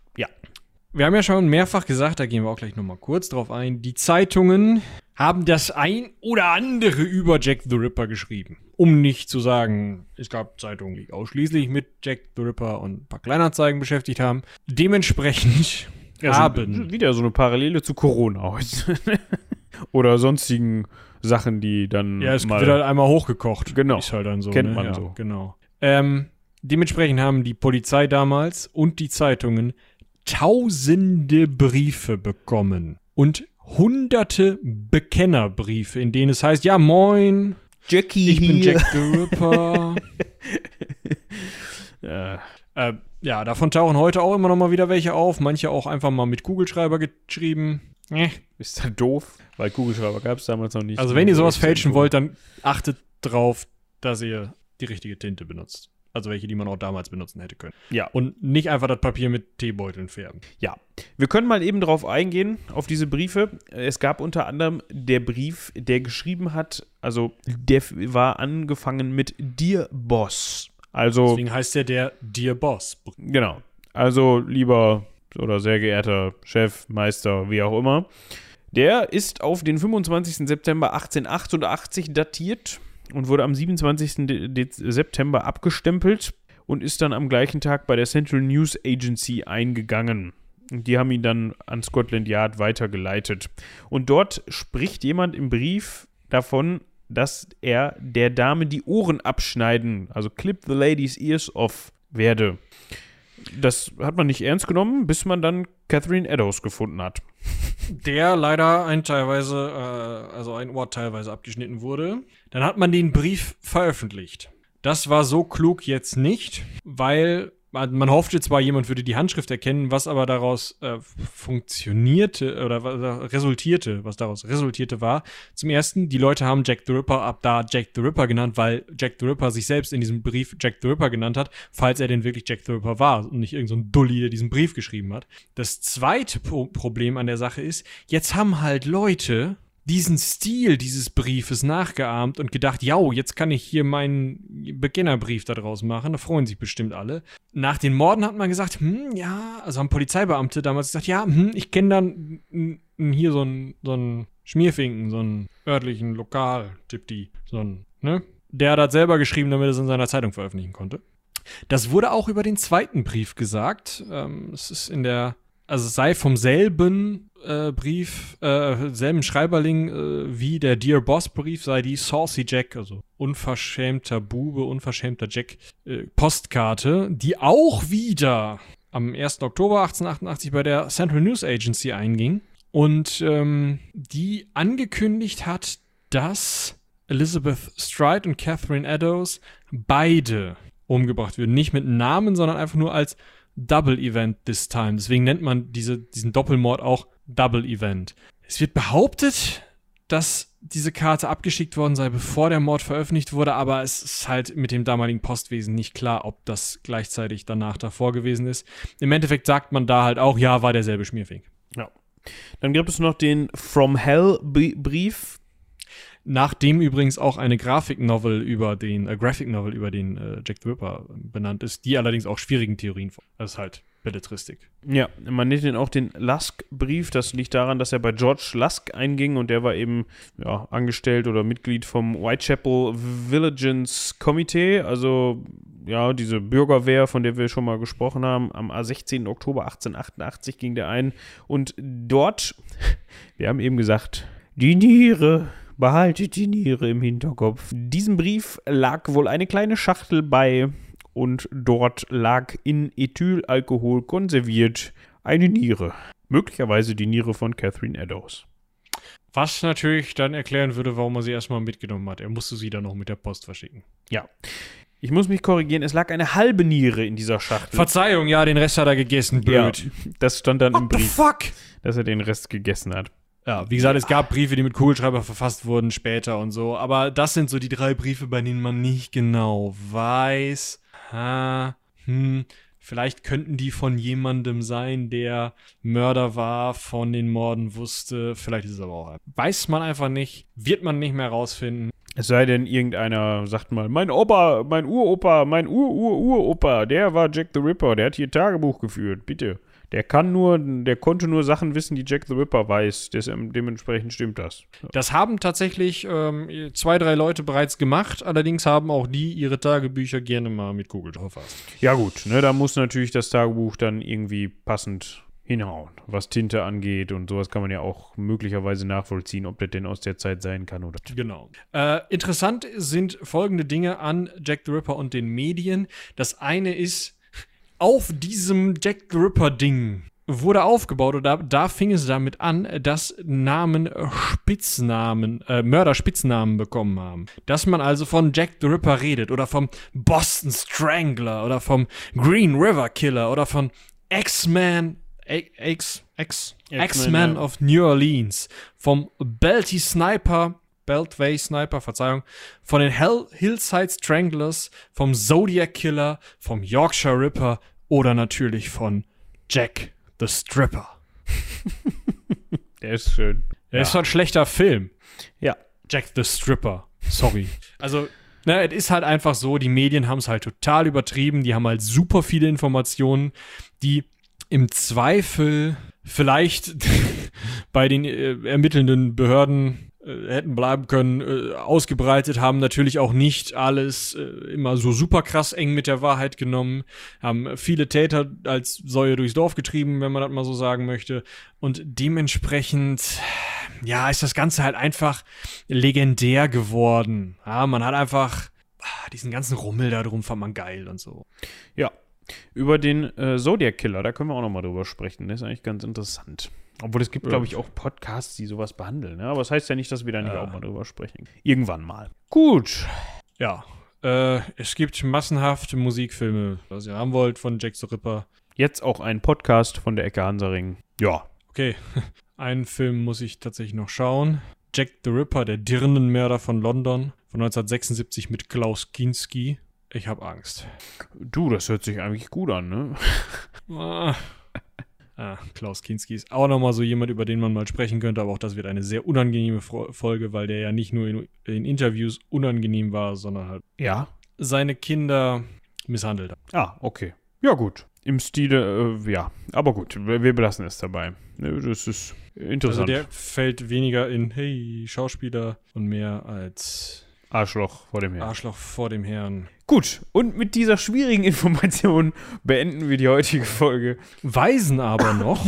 Wir haben ja schon mehrfach gesagt, da gehen wir auch gleich noch mal kurz drauf ein. Die Zeitungen haben das ein oder andere über Jack the Ripper geschrieben. Um nicht zu sagen, es gab Zeitungen, die ausschließlich mit Jack the Ripper und ein paar Kleinanzeigen beschäftigt haben. Dementsprechend ja, haben. So, wieder so eine Parallele zu Corona heute. oder sonstigen Sachen, die dann. Ja, es mal wird halt einmal hochgekocht. Genau. Ist halt dann so. Kennt ne? man ja, so. Genau. Ähm, dementsprechend haben die Polizei damals und die Zeitungen tausende Briefe bekommen. Und hunderte Bekennerbriefe, in denen es heißt, ja moin, Jackie ich bin Jack the Ripper. ja. Äh, ja, davon tauchen heute auch immer noch mal wieder welche auf. Manche auch einfach mal mit Kugelschreiber geschrieben. Äh. Ist dann doof, weil Kugelschreiber gab es damals noch nicht. Also wenn ihr sowas fälschen wollt, dann achtet drauf, dass ihr die richtige Tinte benutzt. Also welche, die man auch damals benutzen hätte können. Ja. Und nicht einfach das Papier mit Teebeuteln färben. Ja. Wir können mal eben drauf eingehen, auf diese Briefe. Es gab unter anderem der Brief, der geschrieben hat, also der war angefangen mit Dear Boss. Also. Deswegen heißt der der Dear Boss. Genau. Also lieber oder sehr geehrter Chef, Meister, wie auch immer. Der ist auf den 25. September 1888 datiert und wurde am 27. De September abgestempelt und ist dann am gleichen Tag bei der Central News Agency eingegangen. Die haben ihn dann an Scotland Yard weitergeleitet. Und dort spricht jemand im Brief davon, dass er der Dame die Ohren abschneiden, also clip the lady's ears off werde. Das hat man nicht ernst genommen, bis man dann Catherine Eddowes gefunden hat. Der leider ein teilweise, äh, also ein Ohr teilweise abgeschnitten wurde. Dann hat man den Brief veröffentlicht. Das war so klug jetzt nicht, weil man hoffte zwar, jemand würde die Handschrift erkennen, was aber daraus äh, funktionierte oder was resultierte, was daraus resultierte war, zum ersten, die Leute haben Jack the Ripper ab da Jack the Ripper genannt, weil Jack the Ripper sich selbst in diesem Brief Jack the Ripper genannt hat, falls er denn wirklich Jack the Ripper war und nicht irgendein so Dulli, der diesen Brief geschrieben hat. Das zweite Pro Problem an der Sache ist, jetzt haben halt Leute diesen Stil dieses Briefes nachgeahmt und gedacht, ja, jetzt kann ich hier meinen Beginnerbrief daraus machen. Da freuen sich bestimmt alle. Nach den Morden hat man gesagt, hm, ja, also haben Polizeibeamte damals gesagt, ja, hm, ich kenne dann hier so einen so Schmierfinken, so einen örtlichen Lokal-Tipp, die, so einen, ne? Der hat das selber geschrieben, damit er es in seiner Zeitung veröffentlichen konnte. Das wurde auch über den zweiten Brief gesagt. Ähm, es ist in der also sei vom selben äh, Brief, äh, selben Schreiberling äh, wie der Dear Boss Brief, sei die Saucy Jack, also unverschämter Bube, unverschämter Jack äh, Postkarte, die auch wieder am 1. Oktober 1888 bei der Central News Agency einging und ähm, die angekündigt hat, dass Elizabeth Stride und Catherine Eddowes beide umgebracht würden. Nicht mit Namen, sondern einfach nur als Double Event this time. Deswegen nennt man diese, diesen Doppelmord auch Double Event. Es wird behauptet, dass diese Karte abgeschickt worden sei, bevor der Mord veröffentlicht wurde, aber es ist halt mit dem damaligen Postwesen nicht klar, ob das gleichzeitig danach davor gewesen ist. Im Endeffekt sagt man da halt auch, ja, war derselbe Schmierfink. Ja. Dann gibt es noch den From Hell Brief, Nachdem übrigens auch eine Grafik-Novel über den, äh, Graphic Novel über den äh, Jack the Ripper benannt ist, die allerdings auch schwierigen Theorien vor. Das ist halt Belletristik. Ja, man nennt ihn auch den Lusk-Brief. Das liegt daran, dass er bei George Lusk einging und der war eben ja, angestellt oder Mitglied vom Whitechapel Vigilance Committee, also ja, diese Bürgerwehr, von der wir schon mal gesprochen haben. Am 16. Oktober 1888 ging der ein und dort, wir haben eben gesagt, die Niere Behaltet die Niere im Hinterkopf. Diesem Brief lag wohl eine kleine Schachtel bei und dort lag in Ethylalkohol konserviert eine Niere. Möglicherweise die Niere von Catherine Eddowes. Was natürlich dann erklären würde, warum er sie erstmal mitgenommen hat. Er musste sie dann noch mit der Post verschicken. Ja. Ich muss mich korrigieren, es lag eine halbe Niere in dieser Schachtel. Verzeihung, ja, den Rest hat er gegessen, blöd. Ja, das stand dann What im Brief, fuck? dass er den Rest gegessen hat. Ja, wie gesagt, es gab Briefe, die mit Kugelschreiber verfasst wurden später und so. Aber das sind so die drei Briefe, bei denen man nicht genau weiß, ha, hm, vielleicht könnten die von jemandem sein, der Mörder war, von den Morden wusste. Vielleicht ist es aber auch. Weiß man einfach nicht, wird man nicht mehr rausfinden. Es sei denn, irgendeiner sagt mal, mein Opa, mein Uropa, mein Ur-Ur-Uropa, der war Jack the Ripper, der hat hier Tagebuch geführt, bitte. Der kann nur, der konnte nur Sachen wissen, die Jack the Ripper weiß. Des, dementsprechend stimmt das. Das haben tatsächlich ähm, zwei, drei Leute bereits gemacht. Allerdings haben auch die ihre Tagebücher gerne mal mit Google verfasst. Ja gut, ne, da muss natürlich das Tagebuch dann irgendwie passend hinhauen, was Tinte angeht und sowas kann man ja auch möglicherweise nachvollziehen, ob das denn aus der Zeit sein kann oder. Genau. Äh, interessant sind folgende Dinge an Jack the Ripper und den Medien. Das eine ist, auf diesem Jack the Ripper-Ding wurde aufgebaut oder da, da fing es damit an, dass Namen Spitznamen, äh, Mörder Spitznamen bekommen haben. Dass man also von Jack the Ripper redet oder vom Boston Strangler oder vom Green River Killer oder von X-Man, X, X, X-Man ja. of New Orleans, vom Belty Sniper, Beltway Sniper, Verzeihung, von den Hell Hillside Stranglers, vom Zodiac Killer, vom Yorkshire Ripper oder natürlich von Jack the Stripper. Der ist schön. Der ist zwar ein schlechter Film. Ja. Jack the Stripper. Sorry. Also, ne, es ist halt einfach so, die Medien haben es halt total übertrieben. Die haben halt super viele Informationen, die im Zweifel vielleicht bei den äh, ermittelnden Behörden hätten bleiben können, äh, ausgebreitet, haben natürlich auch nicht alles äh, immer so super krass eng mit der Wahrheit genommen, haben viele Täter als Säue durchs Dorf getrieben, wenn man das mal so sagen möchte. Und dementsprechend, ja, ist das Ganze halt einfach legendär geworden. Ja, man hat einfach ah, diesen ganzen Rummel da drum fand man geil und so. Ja. Über den äh, Zodiac Killer, da können wir auch nochmal drüber sprechen. Der ist eigentlich ganz interessant. Obwohl es gibt, glaube ich, auch Podcasts, die sowas behandeln. Ne? Aber das heißt ja nicht, dass wir da nicht Ja. auch mal drüber sprechen. Irgendwann mal. Gut. Ja, äh, es gibt massenhaft Musikfilme, was ihr haben wollt von Jack the Ripper. Jetzt auch ein Podcast von der Ecke Hansaring. Ja. Okay, einen Film muss ich tatsächlich noch schauen. Jack the Ripper, der Dirnenmörder von London, von 1976 mit Klaus Kinski. Ich habe Angst. Du, das hört sich eigentlich gut an, ne? Ah. Klaus Kinski ist auch nochmal so jemand, über den man mal sprechen könnte, aber auch das wird eine sehr unangenehme Folge, weil der ja nicht nur in, in Interviews unangenehm war, sondern halt Ja. seine Kinder misshandelt hat. Ah, okay. Ja, gut. Im Stile, äh, ja. Aber gut, wir belassen es dabei. Ne, Das ist Also interessant. der fällt weniger in, hey, Schauspieler und mehr als Arschloch vor dem Herrn. Arschloch vor dem Herrn. Gut, und mit dieser schwierigen Information beenden wir die heutige Folge. Weisen aber noch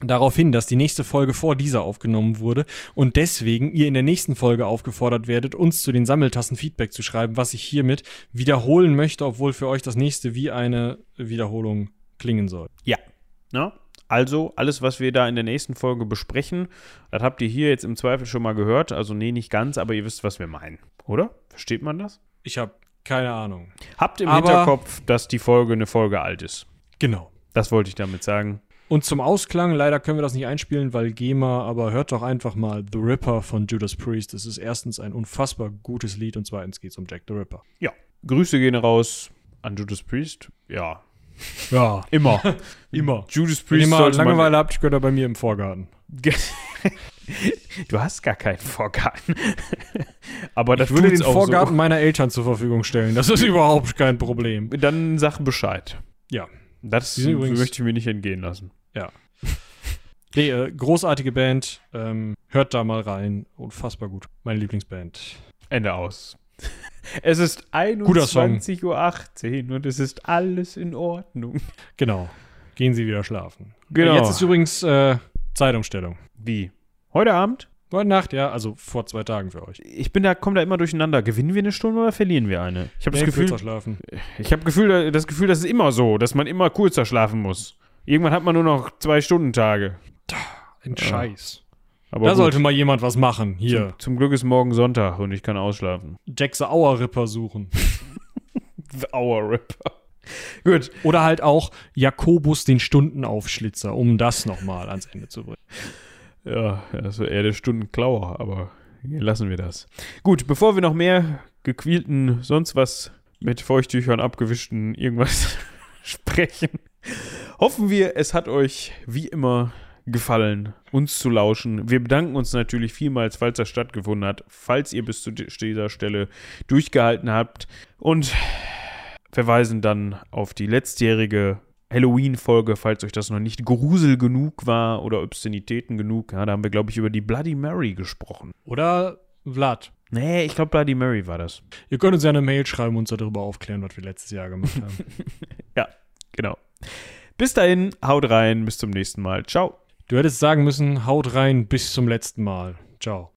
darauf hin, dass die nächste Folge vor dieser aufgenommen wurde und deswegen ihr in der nächsten Folge aufgefordert werdet, uns zu den Sammeltassen Feedback zu schreiben, was ich hiermit wiederholen möchte, obwohl für euch das nächste wie eine Wiederholung klingen soll. Na? Also, alles, was wir da in der nächsten Folge besprechen, das habt ihr hier jetzt im Zweifel schon mal gehört. Also, nee, nicht ganz, aber ihr wisst, was wir meinen. Oder? Versteht man das? Ich habe keine Ahnung. Habt im Aber- Hinterkopf, dass die Folge eine Folge alt ist. Genau. Das wollte ich damit sagen. Und zum Ausklang, leider können wir das nicht einspielen, weil GEMA, aber hört doch einfach mal The Ripper von Judas Priest. Das ist erstens ein unfassbar gutes Lied und zweitens geht es um Jack the Ripper. Ja. Grüße gehen raus an Judas Priest. Ja. Ja, Immer. immer. Judas Wenn ihr Priest mal Langeweile habt, könnt ihr bei mir im Vorgarten. Du hast gar keinen Vorgarten. Aber das Ich würde den Vorgarten meiner Eltern zur Verfügung stellen. Das ist überhaupt kein Problem. so. Dann sag Bescheid. Ja. Das Die sind übrigens- möchte ich mir nicht entgehen lassen. Nee, äh, großartige Band. Ähm, hört da mal rein. Unfassbar gut. Meine Lieblingsband. Ende aus. Es ist Guter Song. 21.18 Uhr und es ist alles in Ordnung. Genau. Gehen Sie wieder schlafen. Genau. Jetzt ist übrigens äh, Zeitumstellung. Wie? Heute Abend? Heute Nacht, ja, also vor zwei Tagen für euch. Ich bin da, komme da immer durcheinander. Gewinnen wir eine Stunde oder verlieren wir eine? Ich habe das Nee, Gefühl, kürzer schlafen. ich habe Gefühl, das Gefühl, das ist immer so, dass man immer kurzer schlafen muss. Irgendwann hat man nur noch zwei Stunden Tage. Ein Scheiß. Aber Da gut. sollte mal jemand was machen. Hier. Zum, zum Glück ist morgen Sonntag und ich kann ausschlafen. Jack the Hour Ripper suchen. The Hour Ripper. Gut. Oder halt auch Jakobus den Stundenaufschlitzer, um das nochmal ans Ende zu bringen. Ja, das wäre eher der Stundenklauer, aber lassen wir das. Gut, bevor wir noch mehr gequielten, sonst was mit Feuchttüchern abgewischten irgendwas sprechen, hoffen wir, es hat euch wie immer gefallen, uns zu lauschen. Wir bedanken uns natürlich vielmals, falls das stattgefunden hat, falls ihr bis zu dieser Stelle durchgehalten habt und verweisen dann auf die letztjährige Halloween-Folge, falls euch das noch nicht Grusel genug war oder Obszönitäten genug. Ja, da haben wir, glaube ich, über die Bloody Mary gesprochen. Oder Vlad. Nee, ich glaube, Bloody Mary war das. Ihr könnt uns ja eine Mail schreiben und uns darüber aufklären, was wir letztes Jahr gemacht haben. Genau. Bis dahin, haut rein, bis zum nächsten Mal. Ciao. du hättest sagen müssen, haut rein bis zum letzten Mal. Ciao.